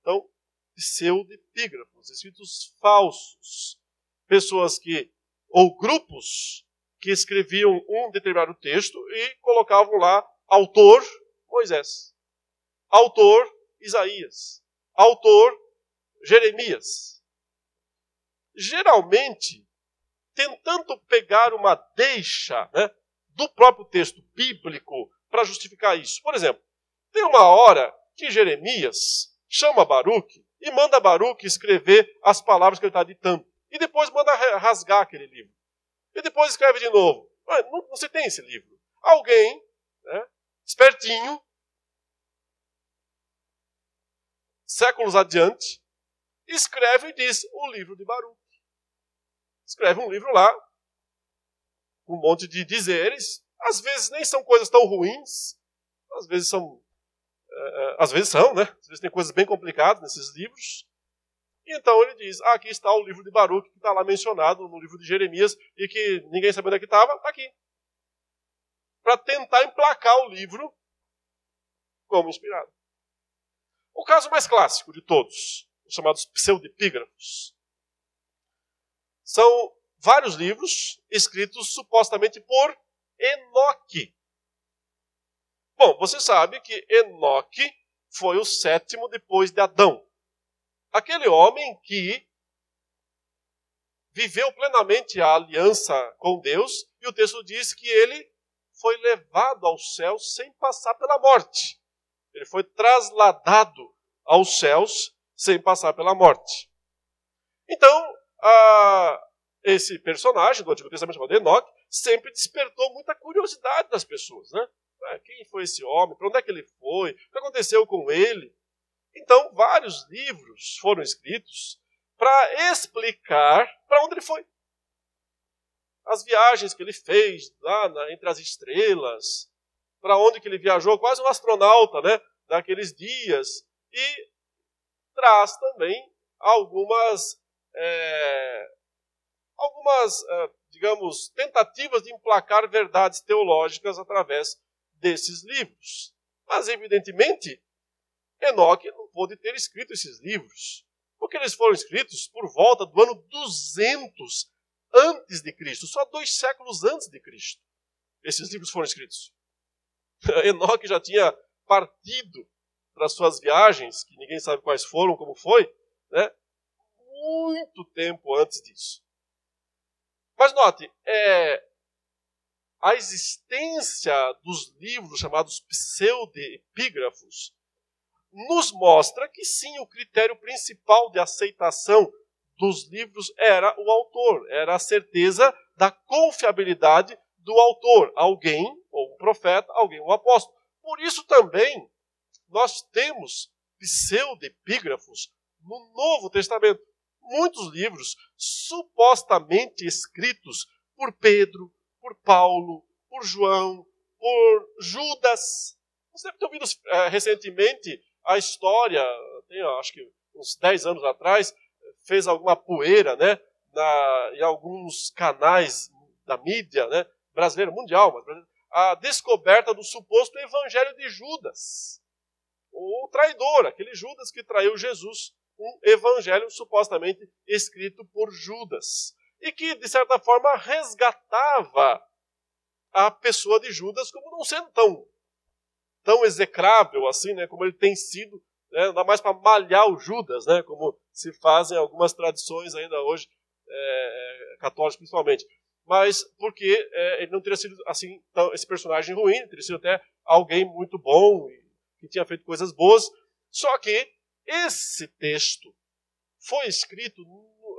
Então, pseudepígrafos, escritos falsos, pessoas que, ou grupos, que escreviam um determinado texto e colocavam lá autor Moisés, autor Isaías, autor Jeremias. Geralmente, tentando pegar uma deixa né, do próprio texto bíblico para justificar isso. Por exemplo, tem uma hora que Jeremias chama Baruque e manda Baruque escrever as palavras que ele está ditando. E depois manda rasgar aquele livro. E depois escreve de novo. Não, você tem esse livro. Alguém, né, espertinho, séculos adiante, escreve e diz o livro de Baruch. Escreve um livro lá, um monte de dizeres, às vezes nem são coisas tão ruins, às vezes são, é, às vezes são, né? Às vezes tem coisas bem complicadas nesses livros. E então ele diz: ah, aqui está o livro de Baruch, que está lá mencionado no livro de Jeremias, e que ninguém sabia onde é que estava, está aqui. Para tentar emplacar o livro como inspirado. O caso mais clássico de todos, os chamados pseudepígrafos, são vários livros escritos supostamente por Enoque. Bom, você sabe que Enoque foi o sétimo depois de Adão. Aquele homem que viveu plenamente a aliança com Deus, e o texto diz que ele foi levado ao céu sem passar pela morte. Ele foi trasladado aos céus sem passar pela morte. Então, esse personagem do Antigo Testamento chamado Enoch sempre despertou muita curiosidade das pessoas. Né? Ah, quem foi esse homem? Para onde é que ele foi? O que aconteceu com ele? Então, vários livros foram escritos para explicar para onde ele foi. As viagens que ele fez lá na, entre as estrelas, para onde que ele viajou, quase um astronauta, né, daqueles dias, e traz também algumas, é, algumas, é, digamos, tentativas de emplacar verdades teológicas através desses livros. Mas, evidentemente, Enoque não pôde ter escrito esses livros, porque eles foram escritos por volta do ano 200 antes de Cristo, só dois séculos antes de Cristo. Esses livros foram escritos. *laughs* Enoque já tinha partido para suas viagens, que ninguém sabe quais foram, como foi, né? Muito tempo antes disso. Mas note, é, a existência dos livros chamados pseudoepígrafos nos mostra que sim, o critério principal de aceitação dos livros era o autor, era a certeza da confiabilidade do autor, alguém, ou um profeta, alguém, um apóstolo. Por isso também nós temos pseudepígrafos no Novo Testamento. Muitos livros supostamente escritos por Pedro, por Paulo, por João, por Judas. Você deve ter ouvido é, recentemente a história, tem, acho que uns 10 anos atrás, fez alguma poeira né, na, em alguns canais da mídia né, brasileira, mundial, mas a descoberta do suposto evangelho de Judas o traidor, aquele Judas que traiu Jesus, um evangelho supostamente escrito por Judas, e que, de certa forma, resgatava a pessoa de Judas como não sendo tão, tão execrável assim, né, como ele tem sido, né, ainda mais para malhar o Judas, né, como se fazem algumas tradições ainda hoje, é, católicas principalmente. Mas porque é, ele não teria sido assim, tão, esse personagem ruim, teria sido até alguém muito bom e que tinha feito coisas boas. Só que esse texto foi escrito,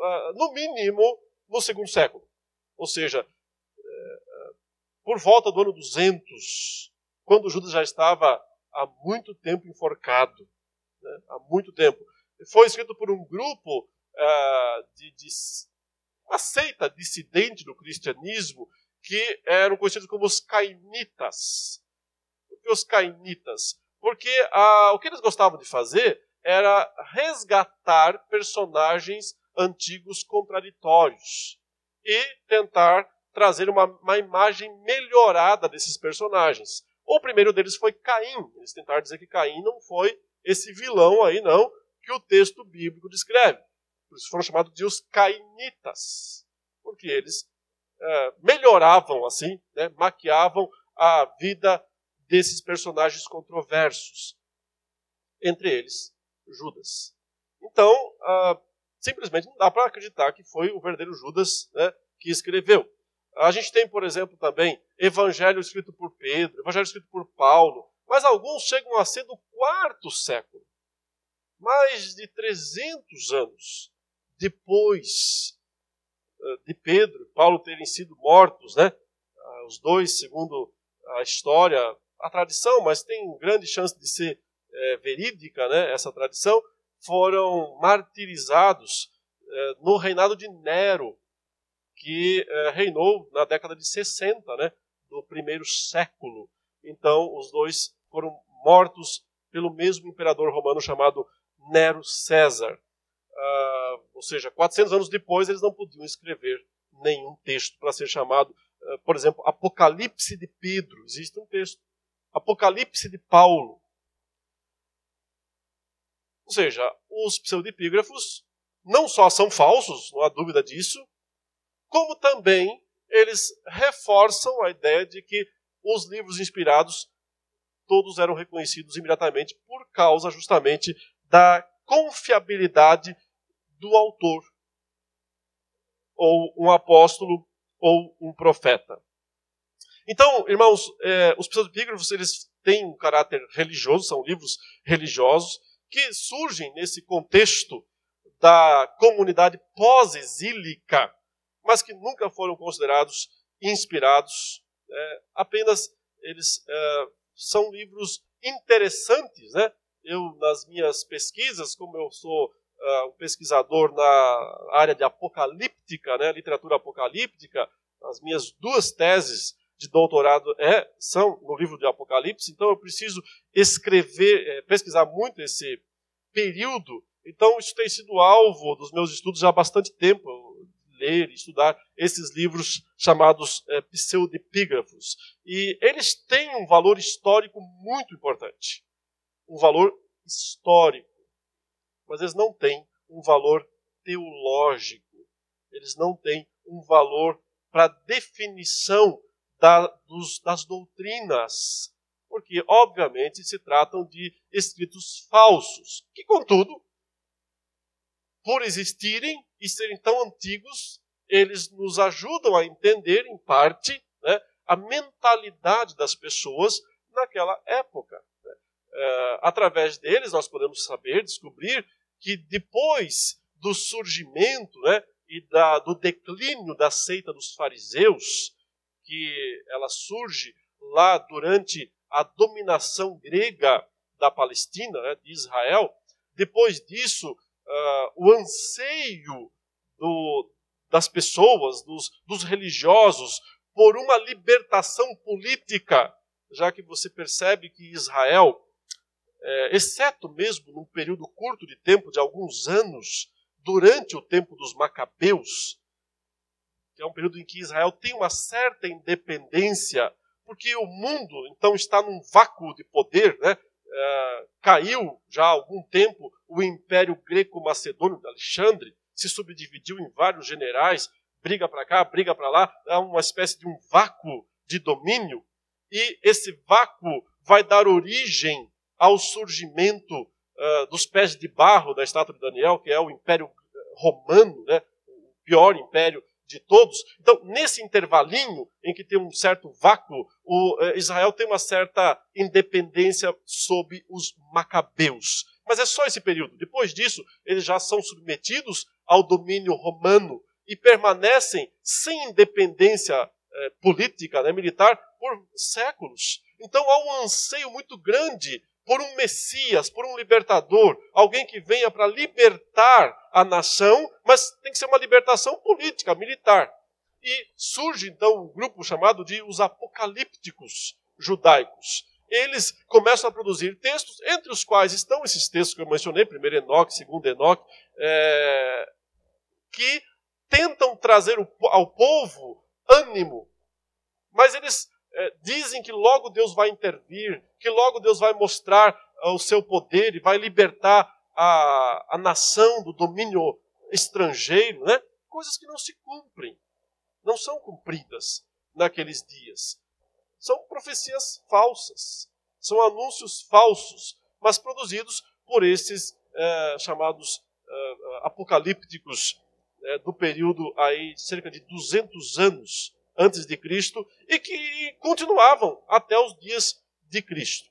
ah, no mínimo, no segundo século. Ou seja, eh, por volta do ano 200, quando Judas já estava há muito tempo enforcado. Né? Há muito tempo. Foi escrito por um grupo uh, de, de uma seita dissidente do cristianismo que eram conhecidos como os cainitas. Por que os cainitas? porque ah, o que eles gostavam de fazer era resgatar personagens antigos contraditórios e tentar trazer uma, uma imagem melhorada desses personagens. O primeiro deles foi Caim. Eles tentaram dizer que Caim não foi esse vilão aí, não, que o texto bíblico descreve. Por isso foram chamados de os cainitas, porque eles é, melhoravam, assim, né, maquiavam a vida desses personagens controversos. Entre eles, Judas. Então, uh, simplesmente não dá para acreditar que foi o verdadeiro Judas né, que escreveu. A gente tem, por exemplo, também Evangelho escrito por Pedro, Evangelho escrito por Paulo, mas alguns chegam a ser do quarto século. Mais de 300 anos depois eh, de Pedro e Paulo terem sido mortos, né? Ah, os dois, segundo a história, a tradição, mas tem grande chance de ser é, verídica, né? Essa tradição, foram martirizados é, no reinado de Nero, que é, reinou na década de 60, né? Do primeiro século. Então, os dois foram mortos pelo mesmo imperador romano chamado Nero César. Uh, ou seja, 400 anos depois, eles não podiam escrever nenhum texto para ser chamado, uh, por exemplo, Apocalipse de Pedro. Existe um texto. Apocalipse de Paulo. Ou seja, os pseudepígrafos não só são falsos, não há dúvida disso, como também eles reforçam a ideia de que os livros inspirados todos eram reconhecidos imediatamente por causa justamente da confiabilidade do autor, ou um apóstolo, ou um profeta. Então, irmãos, é, os pseudepígrafos eles têm um caráter religioso, são livros religiosos que surgem nesse contexto da comunidade pós-exílica, mas que nunca foram considerados inspirados. É, apenas eles é, são livros interessantes, né? Eu, nas minhas pesquisas, como eu sou uh, um pesquisador na área de apocalíptica, né, literatura apocalíptica, as minhas duas teses de doutorado é, são no livro de Apocalipse, então eu preciso escrever, é, pesquisar muito esse período. Então isso tem sido alvo dos meus estudos já há bastante tempo, ler estudar esses livros chamados é, pseudepígrafos. E eles têm um valor histórico muito importante um valor histórico, mas eles não têm um valor teológico, eles não têm um valor para definição da, dos, das doutrinas, porque, obviamente, se tratam de escritos falsos, que, contudo, por existirem e serem tão antigos, eles nos ajudam a entender, em parte, né, a mentalidade das pessoas naquela época. Uh, através deles nós podemos saber, descobrir que depois do surgimento né, e da, do declínio da seita dos fariseus, que ela surge lá durante a dominação grega da Palestina, né, de Israel, depois disso, uh, o anseio do, das pessoas, dos, dos religiosos, por uma libertação política, já que você percebe que Israel é, exceto mesmo num período curto de tempo, de alguns anos, durante o tempo dos Macabeus, que é um período em que Israel tem uma certa independência, porque o mundo então está num vácuo de poder, né? É, caiu já há algum tempo o Império Greco-Macedônio de Alexandre, se subdividiu em vários generais, briga para cá, briga para lá, é uma espécie de um vácuo de domínio, e esse vácuo vai dar origem ao surgimento uh, dos pés de barro da estátua de Daniel, que é o Império Romano, né, o pior império de todos. Então, nesse intervalinho em que tem um certo vácuo, o, uh, Israel tem uma certa independência sob os macabeus. Mas é só esse período. Depois disso, eles já são submetidos ao domínio romano e permanecem sem independência eh, política, né, militar, por séculos. Então há um anseio muito grande por um Messias, por um libertador, alguém que venha para libertar a nação, mas tem que ser uma libertação política, militar. E surge então um grupo chamado de os apocalípticos judaicos. Eles começam a produzir textos, entre os quais estão esses textos que eu mencionei, primeiro Enoque, segundo Enoque, é, que tentam trazer ao povo ânimo, mas eles é, dizem que logo Deus vai intervir, que logo Deus vai mostrar uh, o seu poder e vai libertar a, a nação do domínio estrangeiro, né? coisas que não se cumprem, não são cumpridas naqueles dias. São profecias falsas, são anúncios falsos, mas produzidos por esses é, chamados é, apocalípticos é, do período aí cerca de 200 anos antes de Cristo e que continuavam até os dias de Cristo.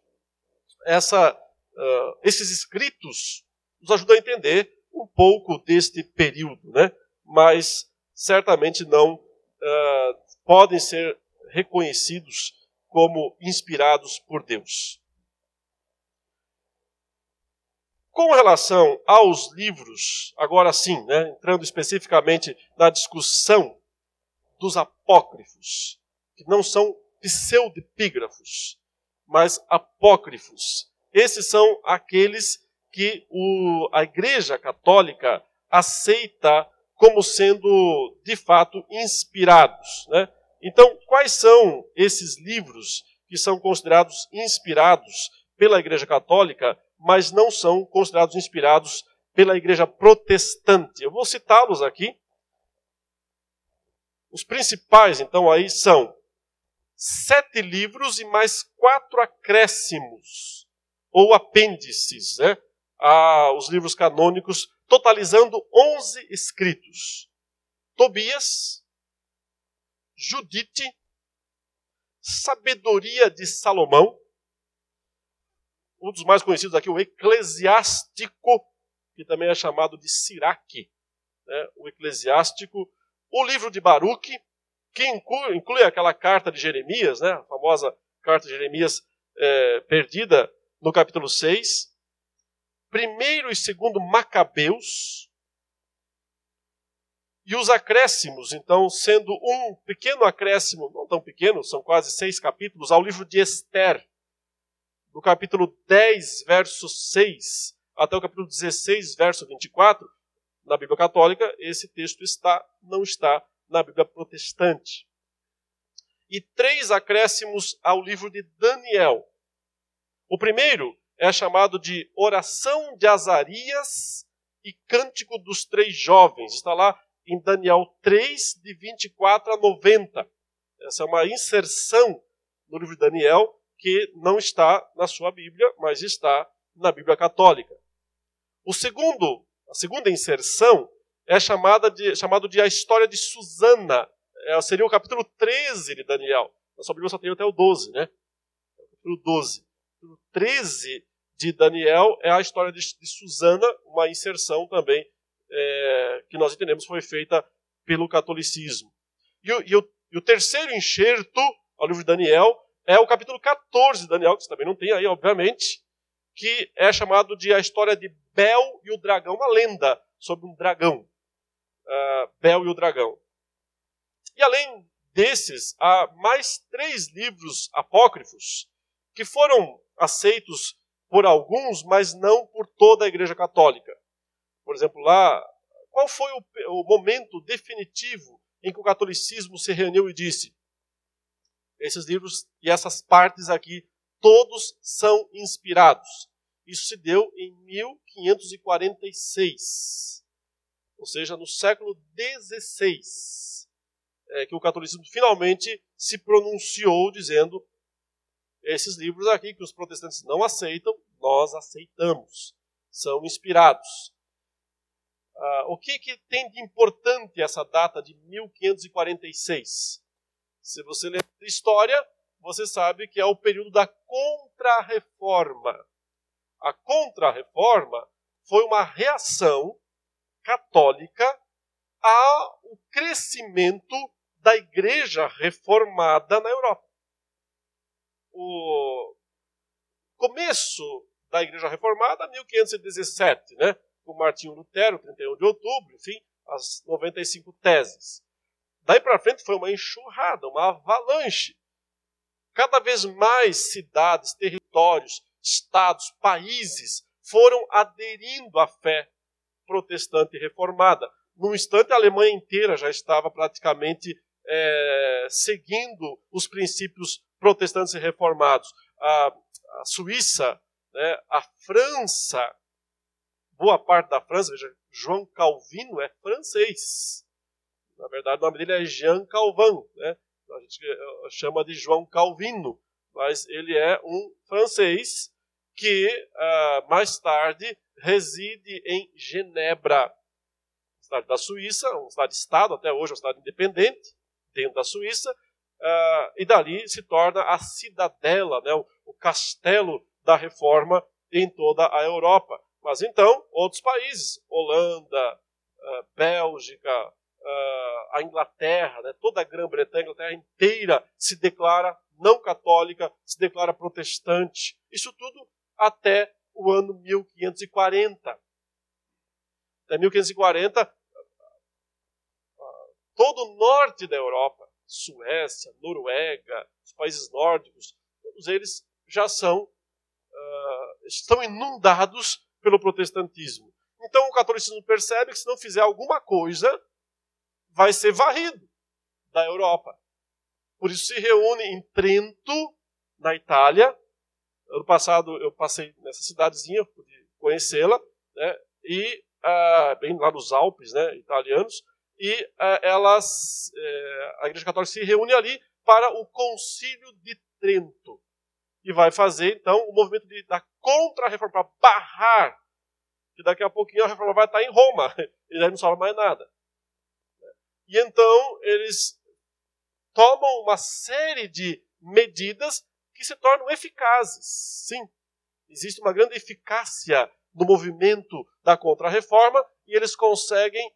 Essa, uh, esses escritos nos ajudam a entender um pouco deste período, né? mas certamente não uh, podem ser reconhecidos como inspirados por Deus. Com relação aos livros, agora sim, né, entrando especificamente na discussão dos apócrifos, que não são pseudepígrafos, mas apócrifos. Esses são aqueles que o, a Igreja Católica aceita como sendo de fato inspirados. Né? Então, quais são esses livros que são considerados inspirados pela Igreja Católica, mas não são considerados inspirados pela Igreja Protestante? Eu vou citá-los aqui. Os principais, então, aí são sete livros e mais quatro acréscimos, ou apêndices, né? aos livros canônicos, totalizando onze escritos. Tobias, Judite, Sabedoria de Salomão, um dos mais conhecidos aqui, o Eclesiástico, que também é chamado de Siraque, né? o Eclesiástico, o livro de Baruque, que inclui, inclui, aquela carta de Jeremias, né? a famosa carta de Jeremias é, perdida no capítulo 6, primeiro e segundo Macabeus, e os acréscimos, então, sendo um pequeno acréscimo, não tão pequeno, são quase seis capítulos, ao livro de Esther, do capítulo 10, verso 6, até o capítulo 16, verso 24, na Bíblia Católica, esse texto está, não está na Bíblia Protestante. E três acréscimos ao livro de Daniel. O primeiro é chamado de Oração de Azarias e Cântico dos Três Jovens. Está lá em Daniel 3, de 24 a 90. Essa é uma inserção no livro de Daniel que não está na sua Bíblia, mas está na Bíblia Católica. O segundo, a segunda inserção é chamada de, chamado de a história de Susana. É, seria o capítulo 13 de Daniel. Na sua Bíblia só tem até o 12, né? O capítulo 12. O capítulo 13 de Daniel é a história de, de Susana, uma inserção também é, que nós entendemos foi feita pelo catolicismo. E, e, o, e o terceiro enxerto ao livro de Daniel é o capítulo 14 de Daniel, que você também não tem aí, obviamente, que é chamado de a história de Bel e o dragão, uma lenda sobre um dragão. Uh, Bel e o dragão. E além desses, há mais três livros apócrifos que foram aceitos por alguns, mas não por toda a Igreja Católica por exemplo, lá, qual foi o, o momento definitivo em que o catolicismo se reuniu e disse: esses livros e essas partes aqui, todos são inspirados. Isso se deu em 1546, ou seja, no século XVI, é, que o catolicismo finalmente se pronunciou dizendo: esses livros aqui que os protestantes não aceitam, nós aceitamos, são inspirados. Uh, o que, que tem de importante essa data de 1546? Se você a história, você sabe que é o período da Contra-Reforma. A Contra-Reforma foi uma reação católica ao crescimento da Igreja Reformada na Europa. O começo da Igreja Reformada, 1517, né? com Martinho Lutero, 31 de outubro, enfim, as 95 teses. Daí para frente foi uma enxurrada, uma avalanche. Cada vez mais cidades, territórios, estados, países foram aderindo à fé protestante reformada. num instante a Alemanha inteira já estava praticamente é, seguindo os princípios protestantes e reformados. A, a Suíça, né, a França, boa parte da França, veja, João Calvino é francês. Na verdade, o nome dele é Jean Calvin, né? A gente eh, chama de João Calvino, mas ele é um francês que uh, mais tarde reside em Genebra, cidade da Suíça, uma cidade-estado, até hoje uma cidade independente, dentro da Suíça, uh, e dali se torna a cidadela, né, o, o castelo da reforma em toda a Europa. Mas então, outros países, Holanda, uh, Bélgica, uh, a Inglaterra, né, toda a Grã-Bretanha, a Inglaterra inteira se declara não católica, se declara protestante. Isso tudo até o ano 1540. Até 1540, todo o norte da Europa, Suécia, Noruega, os países nórdicos, todos eles já são uh, estão inundados pelo protestantismo. Então o catolicismo percebe que se não fizer alguma coisa, vai ser varrido da Europa. Por isso se reúne em Trento, na Itália. Ano passado eu passei nessa cidadezinha, pude conhecê-la, né? e uh, bem lá nos Alpes, né, italianos e uh, elas, uh, a Igreja Católica se reúne ali para o Concílio de Trento e vai fazer então o movimento de, da contra-reforma para barrar que daqui a pouquinho a reforma vai estar em Roma *laughs* e daí não sobra mais nada. E então eles tomam uma série de medidas que se tornam eficazes. Sim, existe uma grande eficácia no movimento da contra-reforma e eles conseguem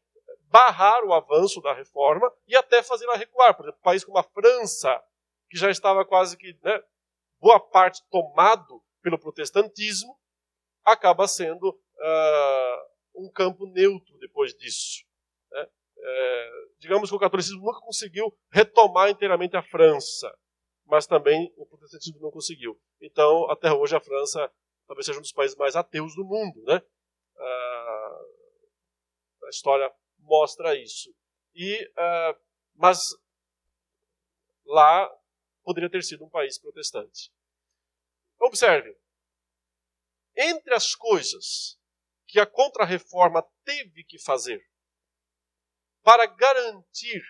barrar o avanço da reforma e até fazê-la recuar. Por exemplo, um país como a França, que já estava quase que né, boa parte tomado pelo protestantismo, acaba sendo uh, um campo neutro depois disso. Né? É, digamos que o catolicismo nunca conseguiu retomar inteiramente a França, mas também o protestantismo não conseguiu. Então, até hoje, a França talvez seja um dos países mais ateus do mundo. Né? Uh, a história mostra isso. E, uh, mas lá poderia ter sido um país protestante. Observe, entre as coisas que a Contra-Reforma teve que fazer para garantir,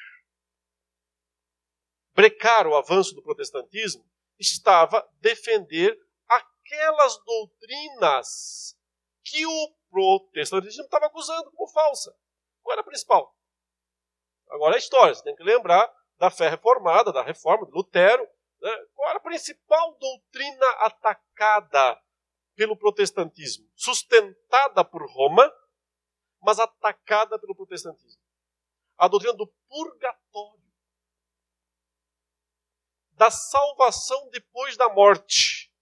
brecar o avanço do protestantismo, estava defender aquelas doutrinas que o protestantismo estava acusando como falsa. Qual era a principal? Agora é história, você tem que lembrar da fé reformada, da reforma de Lutero. Né? Qual era a principal doutrina atacada pelo protestantismo? Sustentada por Roma, mas atacada pelo protestantismo. A doutrina do purgatório. Da salvação depois da morte.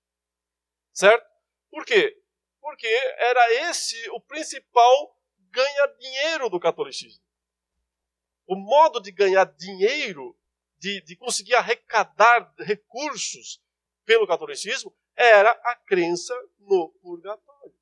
Certo? Por quê? Porque era esse o principal ganha dinheiro do catolicismo. O modo de ganhar dinheiro, de, de conseguir arrecadar recursos pelo catolicismo, era a crença no purgatório.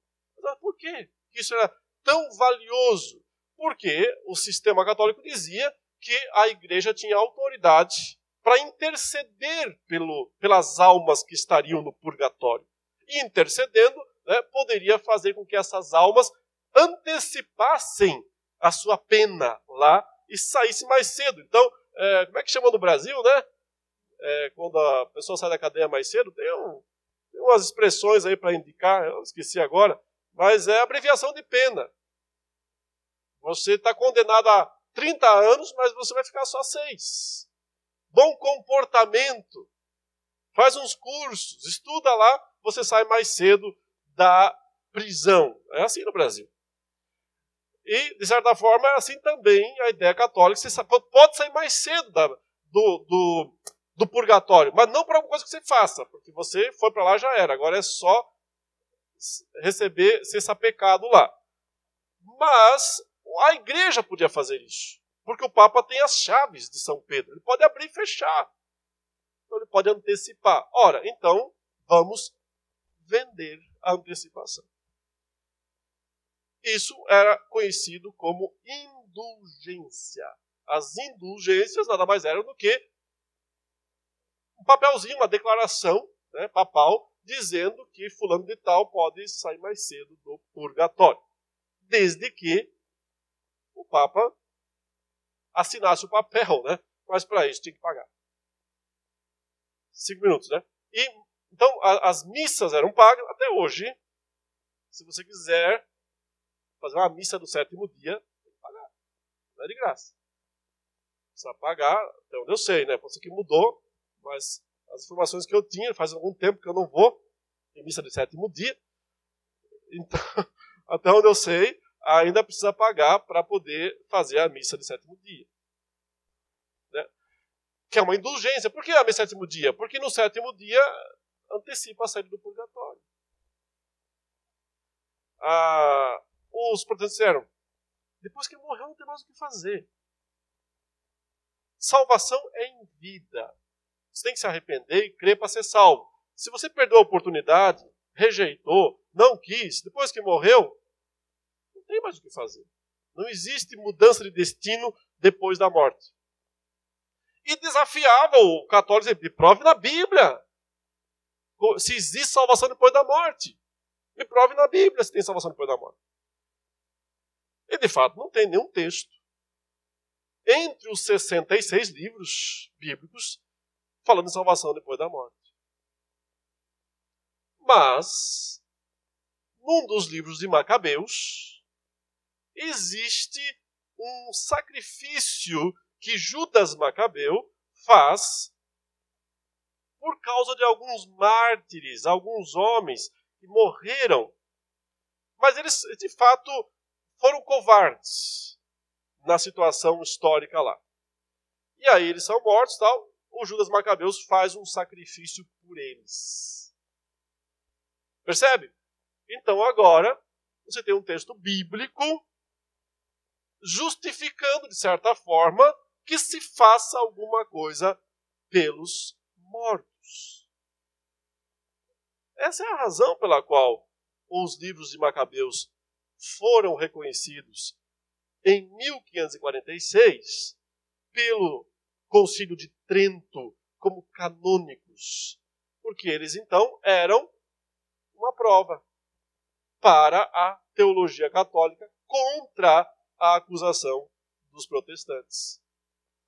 Mas por quê? Isso era tão valioso? Porque o sistema católico dizia que a igreja tinha autoridade para interceder pelo, pelas almas que estariam no purgatório. E intercedendo, né, poderia fazer com que essas almas antecipassem a sua pena lá e saíssem mais cedo. Então, é, como é que chama no Brasil, né? É, quando a pessoa sai da cadeia mais cedo, tem, um, tem umas expressões aí para indicar, eu esqueci agora, mas é abreviação de pena. Você está condenado a 30 anos, mas você vai ficar só seis. Bom comportamento. Faz uns cursos, estuda lá, você sai mais cedo da prisão. É assim no Brasil. E, de certa forma, é assim também a ideia católica. Você pode sair mais cedo da, do, do, do purgatório, mas não para alguma coisa que você faça, porque você foi para lá já era. Agora é só receber, ser sapecado lá. Mas a igreja podia fazer isso, porque o Papa tem as chaves de São Pedro. Ele pode abrir e fechar. Então ele pode antecipar. Ora, então vamos vender a antecipação. Isso era conhecido como indulgência. As indulgências nada mais eram do que um papelzinho, uma declaração né, papal, dizendo que fulano de tal pode sair mais cedo do purgatório. Desde que o Papa assinasse o papel, né? Mas para isso tinha que pagar. Cinco minutos, né? E, então, a, as missas eram pagas até hoje. Se você quiser fazer uma missa do sétimo dia, tem que pagar. Não é de graça. Precisa pagar, até onde eu sei, né? Pode ser que mudou, mas as informações que eu tinha, faz algum tempo que eu não vou em missa do sétimo dia. Então, *laughs* até onde eu sei, ainda precisa pagar para poder fazer a missa de sétimo dia. Né? Que é uma indulgência. Por que a missa de sétimo dia? Porque no sétimo dia antecipa a saída do purgatório. Ah, os protestantes disseram, depois que morreu não tem mais o que fazer. Salvação é em vida. Você tem que se arrepender e crer para ser salvo. Se você perdeu a oportunidade, rejeitou, não quis, depois que morreu, não tem mais o que fazer. Não existe mudança de destino depois da morte. E desafiava o católico, me prove na Bíblia se existe salvação depois da morte. Me prove na Bíblia se tem salvação depois da morte. E de fato não tem nenhum texto. Entre os 66 livros bíblicos falando de salvação depois da morte. Mas, num dos livros de Macabeus, existe um sacrifício que Judas Macabeu faz por causa de alguns mártires, alguns homens que morreram. Mas eles, de fato, foram covardes na situação histórica lá. E aí eles são mortos, tal. O Judas Macabeus faz um sacrifício por eles. Percebe? Então agora você tem um texto bíblico justificando de certa forma que se faça alguma coisa pelos mortos. Essa é a razão pela qual os livros de Macabeus foram reconhecidos em 1546 pelo Concílio de Trento como canônicos, porque eles então eram uma prova para a teologia católica contra a acusação dos protestantes.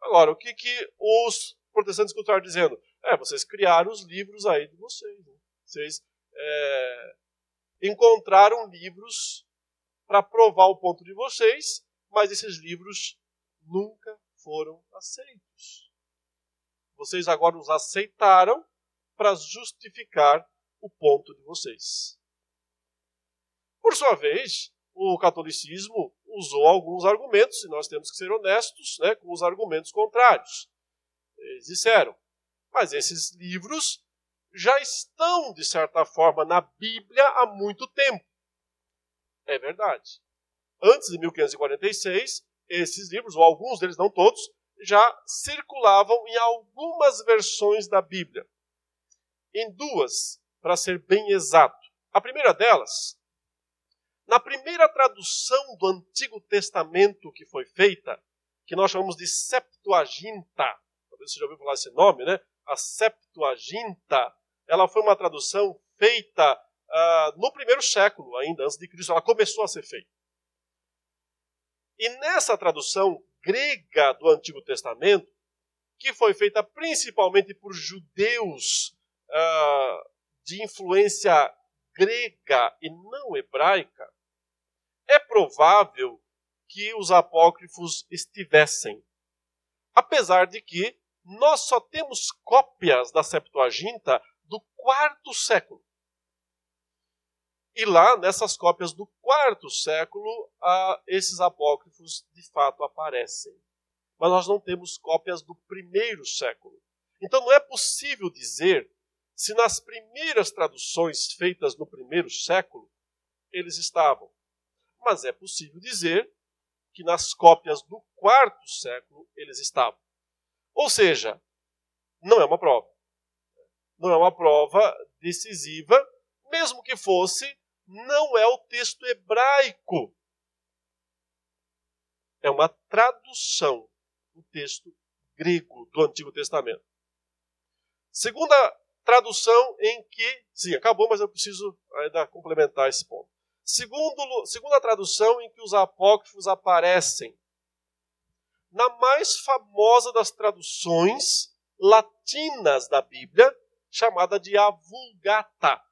Agora, o que, que os protestantes continuaram dizendo? É, vocês criaram os livros aí de vocês. Né? Vocês é, encontraram livros para provar o ponto de vocês, mas esses livros nunca foram aceitos. Vocês agora os aceitaram para justificar o ponto de vocês. Por sua vez, o catolicismo usou alguns argumentos, e nós temos que ser honestos né, com os argumentos contrários. Eles disseram, mas esses livros já estão, de certa forma, na Bíblia há muito tempo. É verdade. Antes de 1546, esses livros, ou alguns deles, não todos, já circulavam em algumas versões da Bíblia. Em duas, para ser bem exato. A primeira delas, na primeira tradução do Antigo Testamento que foi feita, que nós chamamos de Septuaginta, talvez você já ouviu falar esse nome, né? A Septuaginta, ela foi uma tradução feita uh, no primeiro século, ainda antes de Cristo, ela começou a ser feita. E nessa tradução grega do Antigo Testamento, que foi feita principalmente por judeus uh, de influência grega e não hebraica, é provável que os apócrifos estivessem. Apesar de que nós só temos cópias da Septuaginta do quarto século. E lá, nessas cópias do quarto século, esses apócrifos de fato aparecem. Mas nós não temos cópias do primeiro século. Então não é possível dizer se nas primeiras traduções feitas no primeiro século eles estavam. Mas é possível dizer que nas cópias do quarto século eles estavam. Ou seja, não é uma prova. Não é uma prova decisiva, mesmo que fosse, não é o texto hebraico. é uma tradução do texto grego do Antigo Testamento. Segunda tradução em que. Sim, acabou, mas eu preciso ainda complementar esse ponto. Segundo, segunda tradução em que os apócrifos aparecem. Na mais famosa das traduções latinas da Bíblia, chamada de a Vulgata.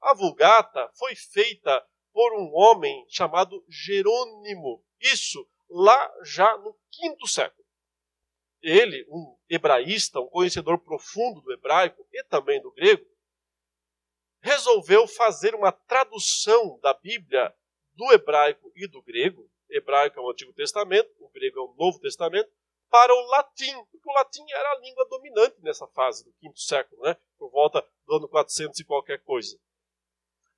A Vulgata foi feita por um homem chamado Jerônimo. Isso lá já no quinto século. Ele, um hebraísta, um conhecedor profundo do hebraico e também do grego, resolveu fazer uma tradução da Bíblia do hebraico e do grego. Hebraico é o Antigo Testamento, o grego é o Novo Testamento, para o latim, porque o latim era a língua dominante nessa fase do quinto século, né? por volta do ano 400 e qualquer coisa.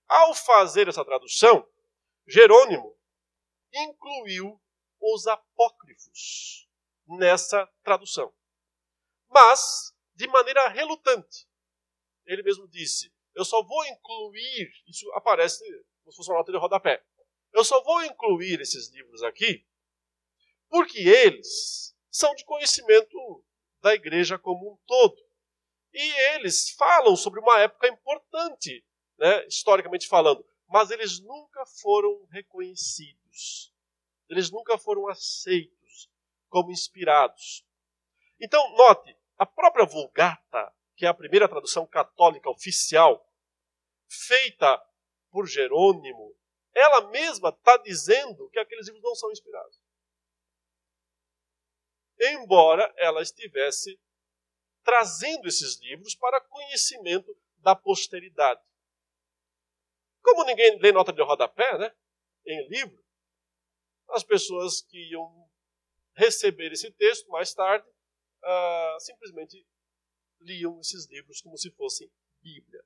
Ao fazer essa tradução, Jerônimo incluiu os apócrifos nessa tradução. Mas, de maneira relutante. Ele mesmo disse: Eu só vou incluir, isso aparece como se fosse uma nota de rodapé. Eu só vou incluir esses livros aqui porque eles são de conhecimento da igreja como um todo. E eles falam sobre uma época importante, né, historicamente falando, mas eles nunca foram reconhecidos. Eles nunca foram aceitos como inspirados. Então, note, a própria Vulgata, que é a primeira tradução católica oficial, feita por Jerônimo, ela mesma está dizendo que aqueles livros não são inspirados. Embora ela estivesse trazendo esses livros para conhecimento da posteridade. Como ninguém lê nota de rodapé, né, em livro, as pessoas que iam receber esse texto mais tarde uh, simplesmente liam esses livros como se fossem Bíblia.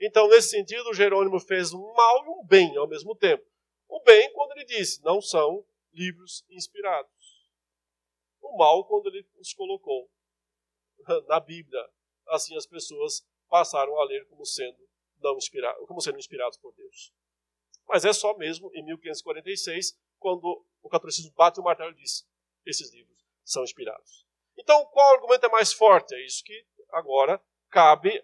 Então, nesse sentido, Jerônimo fez um mal e um bem ao mesmo tempo. O bem, quando ele disse, não são livros inspirados. O mal, quando ele os colocou *laughs* na Bíblia. Assim, as pessoas passaram a ler como sendo, não inspirados, como sendo inspirados por Deus. Mas é só mesmo em 1546 quando o catolicismo bate o martelo e diz: esses livros são inspirados. Então, qual argumento é mais forte? É isso que agora cabe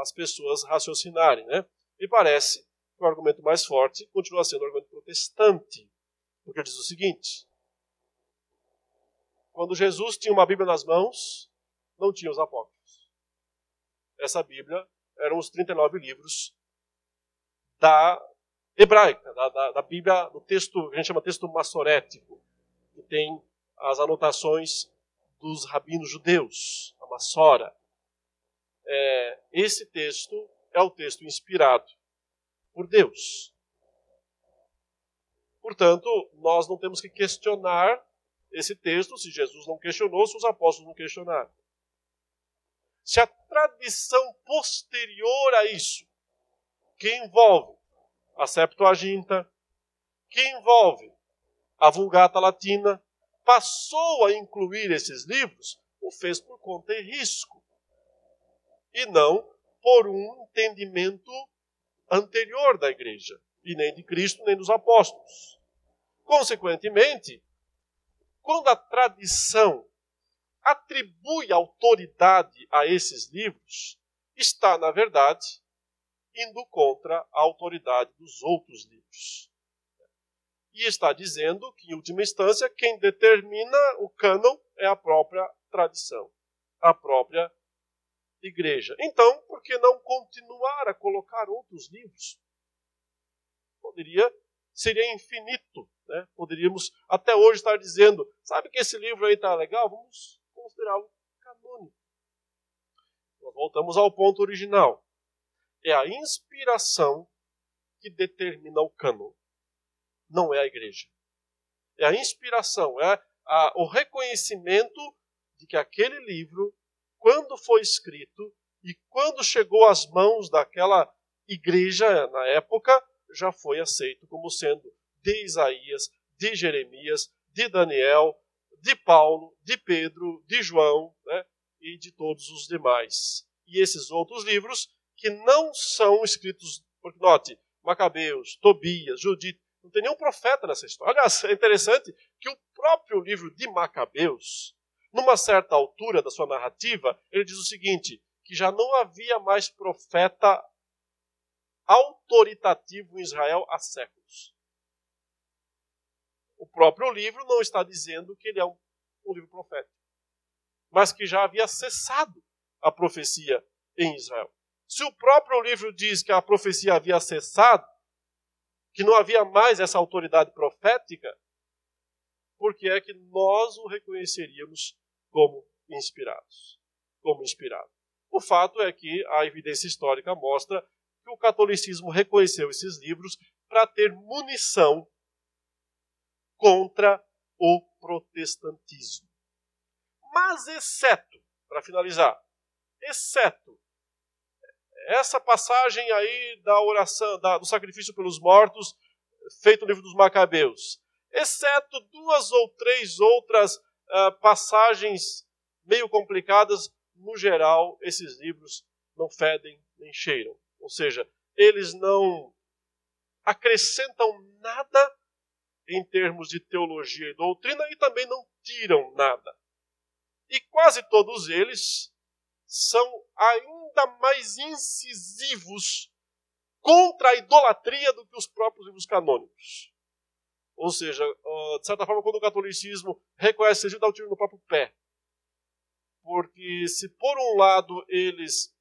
às pessoas raciocinarem. Né? E parece que o argumento mais forte continua sendo o argumento protestante, porque diz o seguinte: quando Jesus tinha uma Bíblia nas mãos, não tinha os apócrifos. Essa Bíblia eram os 39 livros da hebraica, da, da, da Bíblia, do texto que a gente chama texto massorético, que tem as anotações dos rabinos judeus, a Massora. É, esse texto é o texto inspirado por Deus. Portanto, nós não temos que questionar esse texto se Jesus não questionou, se os apóstolos não questionaram. Se a tradição posterior a isso, que envolve a Septuaginta, que envolve a Vulgata Latina, passou a incluir esses livros, o fez por conta e risco, e não por um entendimento anterior da igreja, e nem de Cristo, nem dos apóstolos. Consequentemente, quando a tradição atribui autoridade a esses livros, está, na verdade, indo contra a autoridade dos outros livros. E está dizendo que, em última instância, quem determina o cânon é a própria tradição, a própria igreja. Então, por que não continuar a colocar outros livros? Poderia, seria infinito. Né? Poderíamos até hoje estar dizendo: sabe que esse livro aí está legal? Vamos considerá-lo canônico. Voltamos ao ponto original é a inspiração que determina o cânon, não é a igreja. É a inspiração, é a, o reconhecimento de que aquele livro, quando foi escrito e quando chegou às mãos daquela igreja na época, já foi aceito como sendo de Isaías, de Jeremias, de Daniel, de Paulo, de Pedro, de João né, e de todos os demais. E esses outros livros que não são escritos, porque note, Macabeus, Tobias, Judite, não tem nenhum profeta nessa história. *laughs* Aliás, é interessante que o próprio livro de Macabeus, numa certa altura da sua narrativa, ele diz o seguinte: que já não havia mais profeta autoritativo em Israel há séculos. O próprio livro não está dizendo que ele é um, um livro profético, mas que já havia cessado a profecia em Israel. Se o próprio livro diz que a profecia havia cessado, que não havia mais essa autoridade profética, por que é que nós o reconheceríamos como inspirados? Como inspirado. O fato é que a evidência histórica mostra que o catolicismo reconheceu esses livros para ter munição contra o protestantismo. Mas, exceto, para finalizar, exceto essa passagem aí da oração, da, do sacrifício pelos mortos, feito no livro dos Macabeus, exceto duas ou três outras uh, passagens meio complicadas, no geral, esses livros não fedem nem cheiram. Ou seja, eles não acrescentam nada em termos de teologia e doutrina e também não tiram nada. E quase todos eles são ainda mais incisivos contra a idolatria do que os próprios livros canônicos. Ou seja, de certa forma, quando o catolicismo reconhece esse dá o tiro no próprio pé. Porque se por um lado eles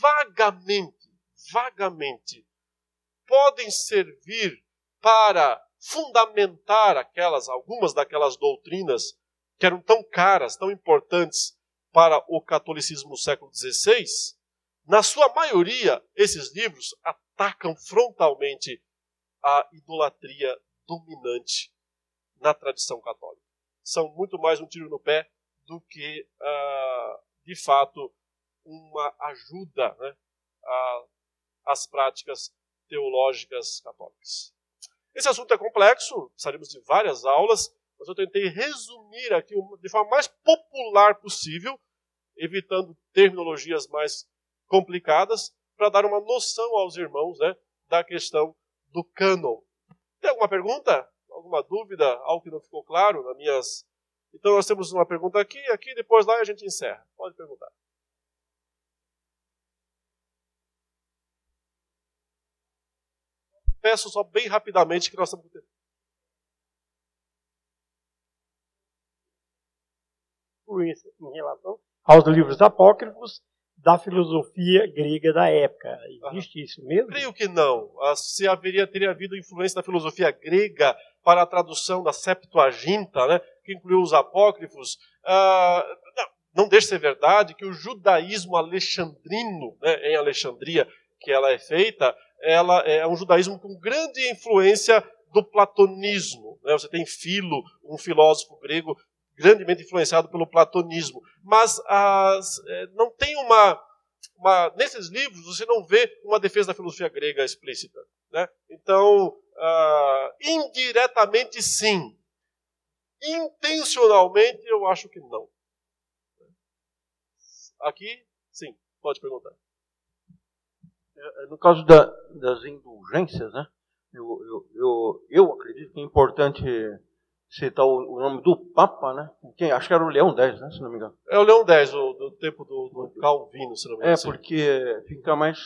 vagamente, vagamente podem servir para fundamentar aquelas algumas daquelas doutrinas que eram tão caras, tão importantes para o catolicismo no século XVI, na sua maioria, esses livros atacam frontalmente a idolatria dominante na tradição católica. São muito mais um tiro no pé do que, uh, de fato, uma ajuda né, às práticas teológicas católicas. Esse assunto é complexo, precisaríamos de várias aulas, mas eu tentei resumir aqui de forma mais popular possível, evitando terminologias mais complicadas, para dar uma noção aos irmãos né, da questão do cânon. Tem alguma pergunta? Alguma dúvida? Algo que não ficou claro nas minhas então nós temos uma pergunta aqui, aqui, depois lá e a gente encerra. Pode perguntar. Peço só bem rapidamente que nós estamos com. Em relação aos livros apócrifos da filosofia grega da época. Existe isso mesmo? Creio que não. Ah, se haveria, teria havido influência da filosofia grega para a tradução da Septuaginta, né, que incluiu os apócrifos, ah, não, não deixa de ser verdade que o judaísmo alexandrino, né, em Alexandria, que ela é feita, ela é um judaísmo com grande influência do platonismo. Né? Você tem Filo, um filósofo grego grandemente influenciado pelo platonismo. Mas as, é, não tem uma, uma, Nesses livros, você não vê uma defesa da filosofia grega explícita. Né? Então, uh, indiretamente, sim. Intencionalmente, eu acho que não. Aqui, sim, pode perguntar. É, é, no caso da, das indulgências, né? Eu, eu, eu, eu acredito que é importante citar o, o, nome do Papa, né? Quem, acho que era o Leão X, né? Se não me engano. É o Leão X, o, do tempo do, do Calvino, se não me engano. É, porque fica mais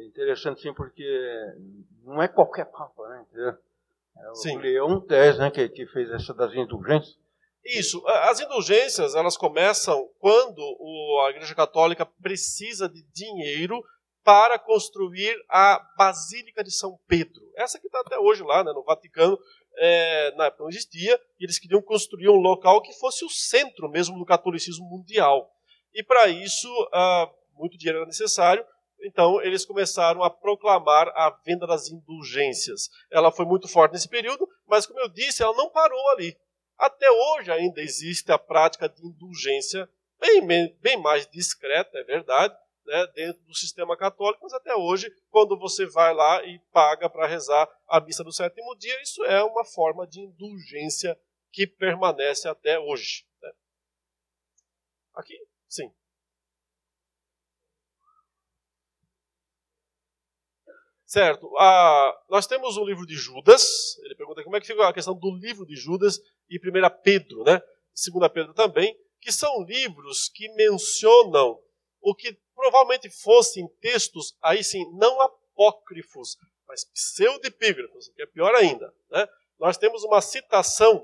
interessante, sim, porque não é qualquer Papa, né? É o sim. Leão X, né? Que, que fez essa das indulgências. Isso. As indulgências, elas começam quando a Igreja Católica precisa de dinheiro para construir a Basílica de São Pedro. Essa que está até hoje lá, né, no Vaticano, é, na época não existia, e eles queriam construir um local que fosse o centro mesmo do catolicismo mundial. E para isso, ah, muito dinheiro era necessário, então eles começaram a proclamar a venda das indulgências. Ela foi muito forte nesse período, mas como eu disse, ela não parou ali. Até hoje ainda existe a prática de indulgência, bem, bem mais discreta, é verdade, né, dentro do sistema católico, mas até hoje, quando você vai lá e paga para rezar a missa do sétimo dia, isso é uma forma de indulgência que permanece até hoje. Né? Aqui, sim. Certo. Ah, nós temos o livro de Judas. Ele pergunta como é que fica a questão do livro de Judas e 1 Pedro, né? 2 Pedro também, que são livros que mencionam o que provavelmente fossem textos, aí sim, não apócrifos, mas pseudepígrafos, que é pior ainda. Né? Nós temos uma citação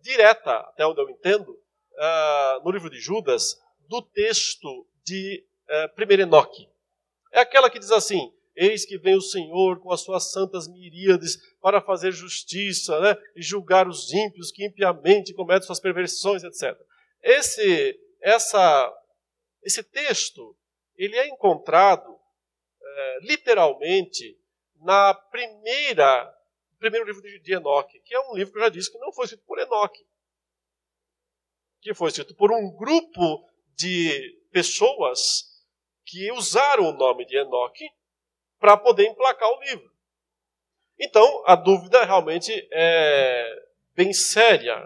direta, até onde eu entendo, uh, no livro de Judas, do texto de uh, 1 Enoque. É aquela que diz assim: Eis que vem o Senhor com as suas santas miríades para fazer justiça né, e julgar os ímpios que impiamente cometem suas perversões, etc. Esse, essa, esse texto ele é encontrado é, literalmente na primeira primeiro livro de, Enoque, que é um livro que eu já disse que não foi escrito por Enoque, que foi escrito por um grupo de pessoas que usaram o nome de Enoque para poder emplacar o livro. Então, a dúvida realmente é bem séria.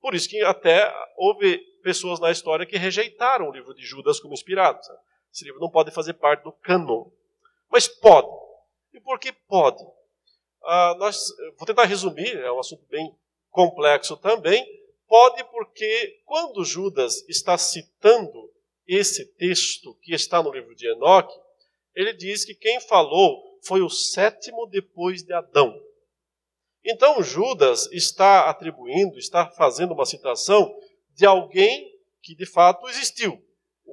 Por isso que até houve pessoas na história que rejeitaram o livro de Judas como inspirado. Esse livro não pode fazer parte do cânon. Mas pode. E por que pode? Ah, nós, vou tentar resumir, é um assunto bem complexo também. Pode porque quando Judas está citando esse texto que está no livro de Enoque, ele diz que quem falou foi o sétimo depois de Adão. Então Judas está atribuindo, está fazendo uma citação de alguém que de fato existiu,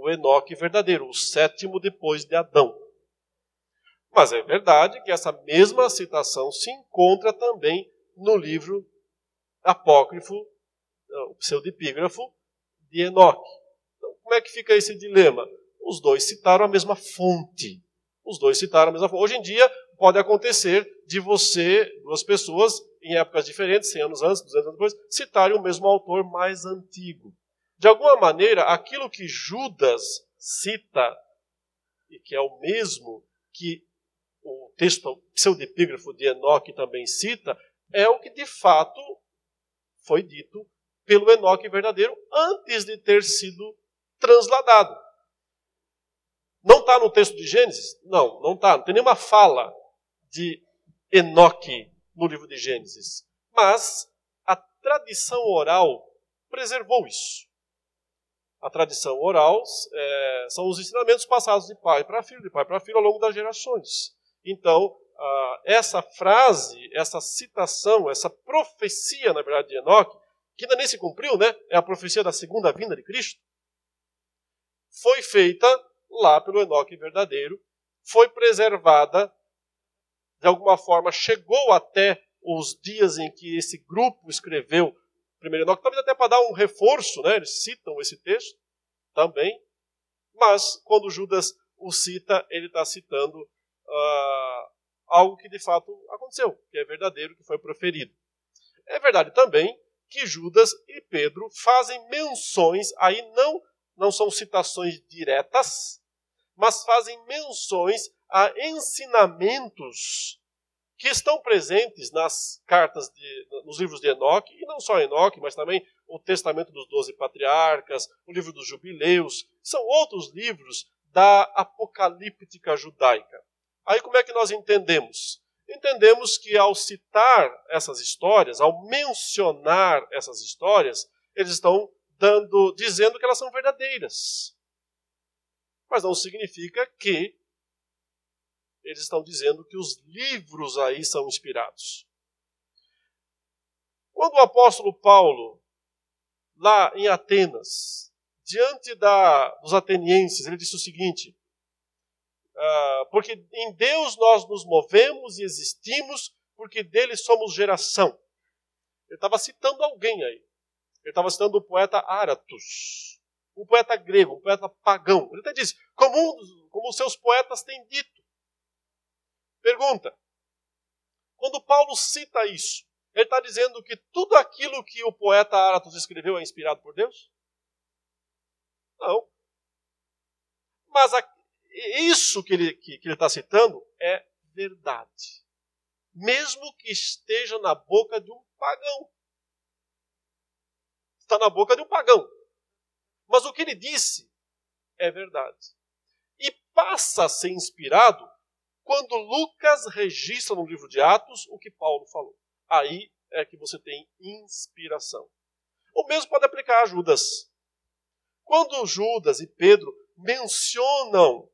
o Enoque verdadeiro, o sétimo depois de Adão. Mas é verdade que essa mesma citação se encontra também no livro apócrifo, o pseudepígrafo de Enoque. Então, como é que fica esse dilema? Os dois citaram a mesma fonte. Os dois citaram a mesma fonte. Hoje em dia, pode acontecer de você, duas pessoas, em épocas diferentes, 100 anos antes, 200 anos depois, citarem o mesmo autor mais antigo. De alguma maneira, aquilo que Judas cita, e que é o mesmo que o texto pseudepígrafo de Enoque também cita, é o que de fato foi dito pelo Enoque verdadeiro antes de ter sido transladado. Não está no texto de Gênesis? Não, não está. Não tem nenhuma fala de Enoque no livro de Gênesis. Mas a tradição oral preservou isso. A tradição oral é, são os ensinamentos passados de pai para filho, de pai para filho ao longo das gerações. Então, essa frase, essa citação, essa profecia, na verdade, de Enoque, que ainda nem se cumpriu, né? É a profecia da segunda vinda de Cristo. Foi feita lá pelo Enoque verdadeiro, foi preservada, de alguma forma chegou até os dias em que esse grupo escreveu primeiro Enoque, talvez até para dar um reforço, né? eles citam esse texto também, mas quando Judas o cita, ele está citando uh, algo que de fato aconteceu, que é verdadeiro, que foi proferido. É verdade também que Judas e Pedro fazem menções, aí não, não são citações diretas, mas fazem menções a ensinamentos que estão presentes nas cartas, de, nos livros de Enoque, e não só Enoque, mas também o Testamento dos Doze Patriarcas, o livro dos Jubileus, são outros livros da apocalíptica judaica. Aí como é que nós entendemos? Entendemos que ao citar essas histórias, ao mencionar essas histórias, eles estão dando, dizendo que elas são verdadeiras mas não significa que eles estão dizendo que os livros aí são inspirados. Quando o apóstolo Paulo, lá em Atenas, diante da, dos atenienses, ele disse o seguinte: ah, porque em Deus nós nos movemos e existimos, porque dele somos geração. Ele estava citando alguém aí. Ele estava citando o poeta Aratus um poeta grego, um poeta pagão. Ele até diz, como, como seus poetas têm dito. Pergunta: quando Paulo cita isso, ele está dizendo que tudo aquilo que o poeta Aratus escreveu é inspirado por Deus? Não. Mas a, isso que ele está que, que ele tá citando é verdade. Mesmo que esteja na boca de um pagão. Está na boca de um pagão. Mas o que ele disse é verdade. E passa a ser inspirado quando Lucas registra no livro de Atos o que Paulo falou. Aí é que você tem inspiração. O mesmo pode aplicar a Judas. Quando Judas e Pedro mencionam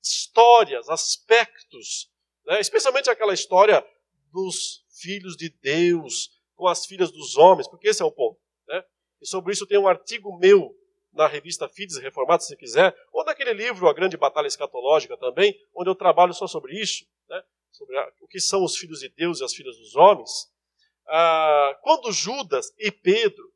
histórias, aspectos, né, especialmente aquela história dos filhos de Deus com as filhas dos homens, porque esse é o ponto. Né? E sobre isso tem um artigo meu na revista Fides Reformado, se quiser, ou naquele livro A Grande Batalha Escatológica também, onde eu trabalho só sobre isso, né? sobre a, o que são os filhos de Deus e as filhas dos homens. Ah, quando Judas e Pedro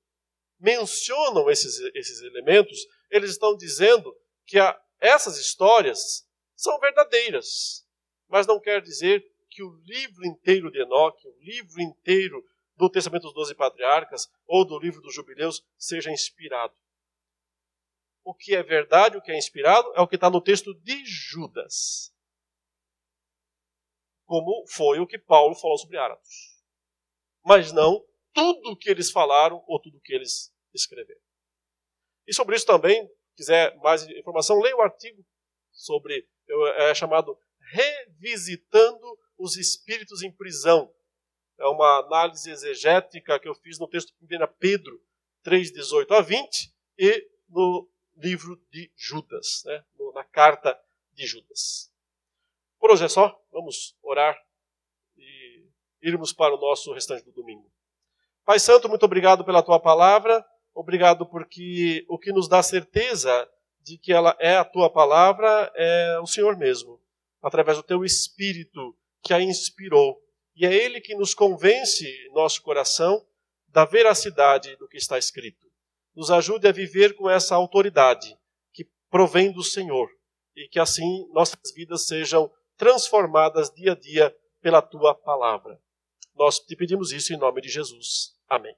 mencionam esses, esses elementos, eles estão dizendo que a, essas histórias são verdadeiras, mas não quer dizer que o livro inteiro de Enoque, o livro inteiro do Testamento dos Doze Patriarcas ou do livro dos Jubileus seja inspirado. O que é verdade, o que é inspirado, é o que está no texto de Judas. Como foi o que Paulo falou sobre Áratos. Mas não tudo o que eles falaram ou tudo o que eles escreveram. E sobre isso também, quiser mais informação, leia o artigo sobre, é chamado Revisitando os Espíritos em Prisão. É uma análise exegética que eu fiz no texto de 1 Pedro 3, 18 a 20 e no livro de Judas, né? na carta de Judas. Por hoje é só, vamos orar e irmos para o nosso restante do domingo. Pai Santo, muito obrigado pela tua palavra, obrigado porque o que nos dá certeza de que ela é a tua palavra é o Senhor mesmo, através do teu Espírito que a inspirou. E é Ele que nos convence, nosso coração, da veracidade do que está escrito. Nos ajude a viver com essa autoridade que provém do Senhor e que assim nossas vidas sejam transformadas dia a dia pela tua palavra. Nós te pedimos isso em nome de Jesus. Amém.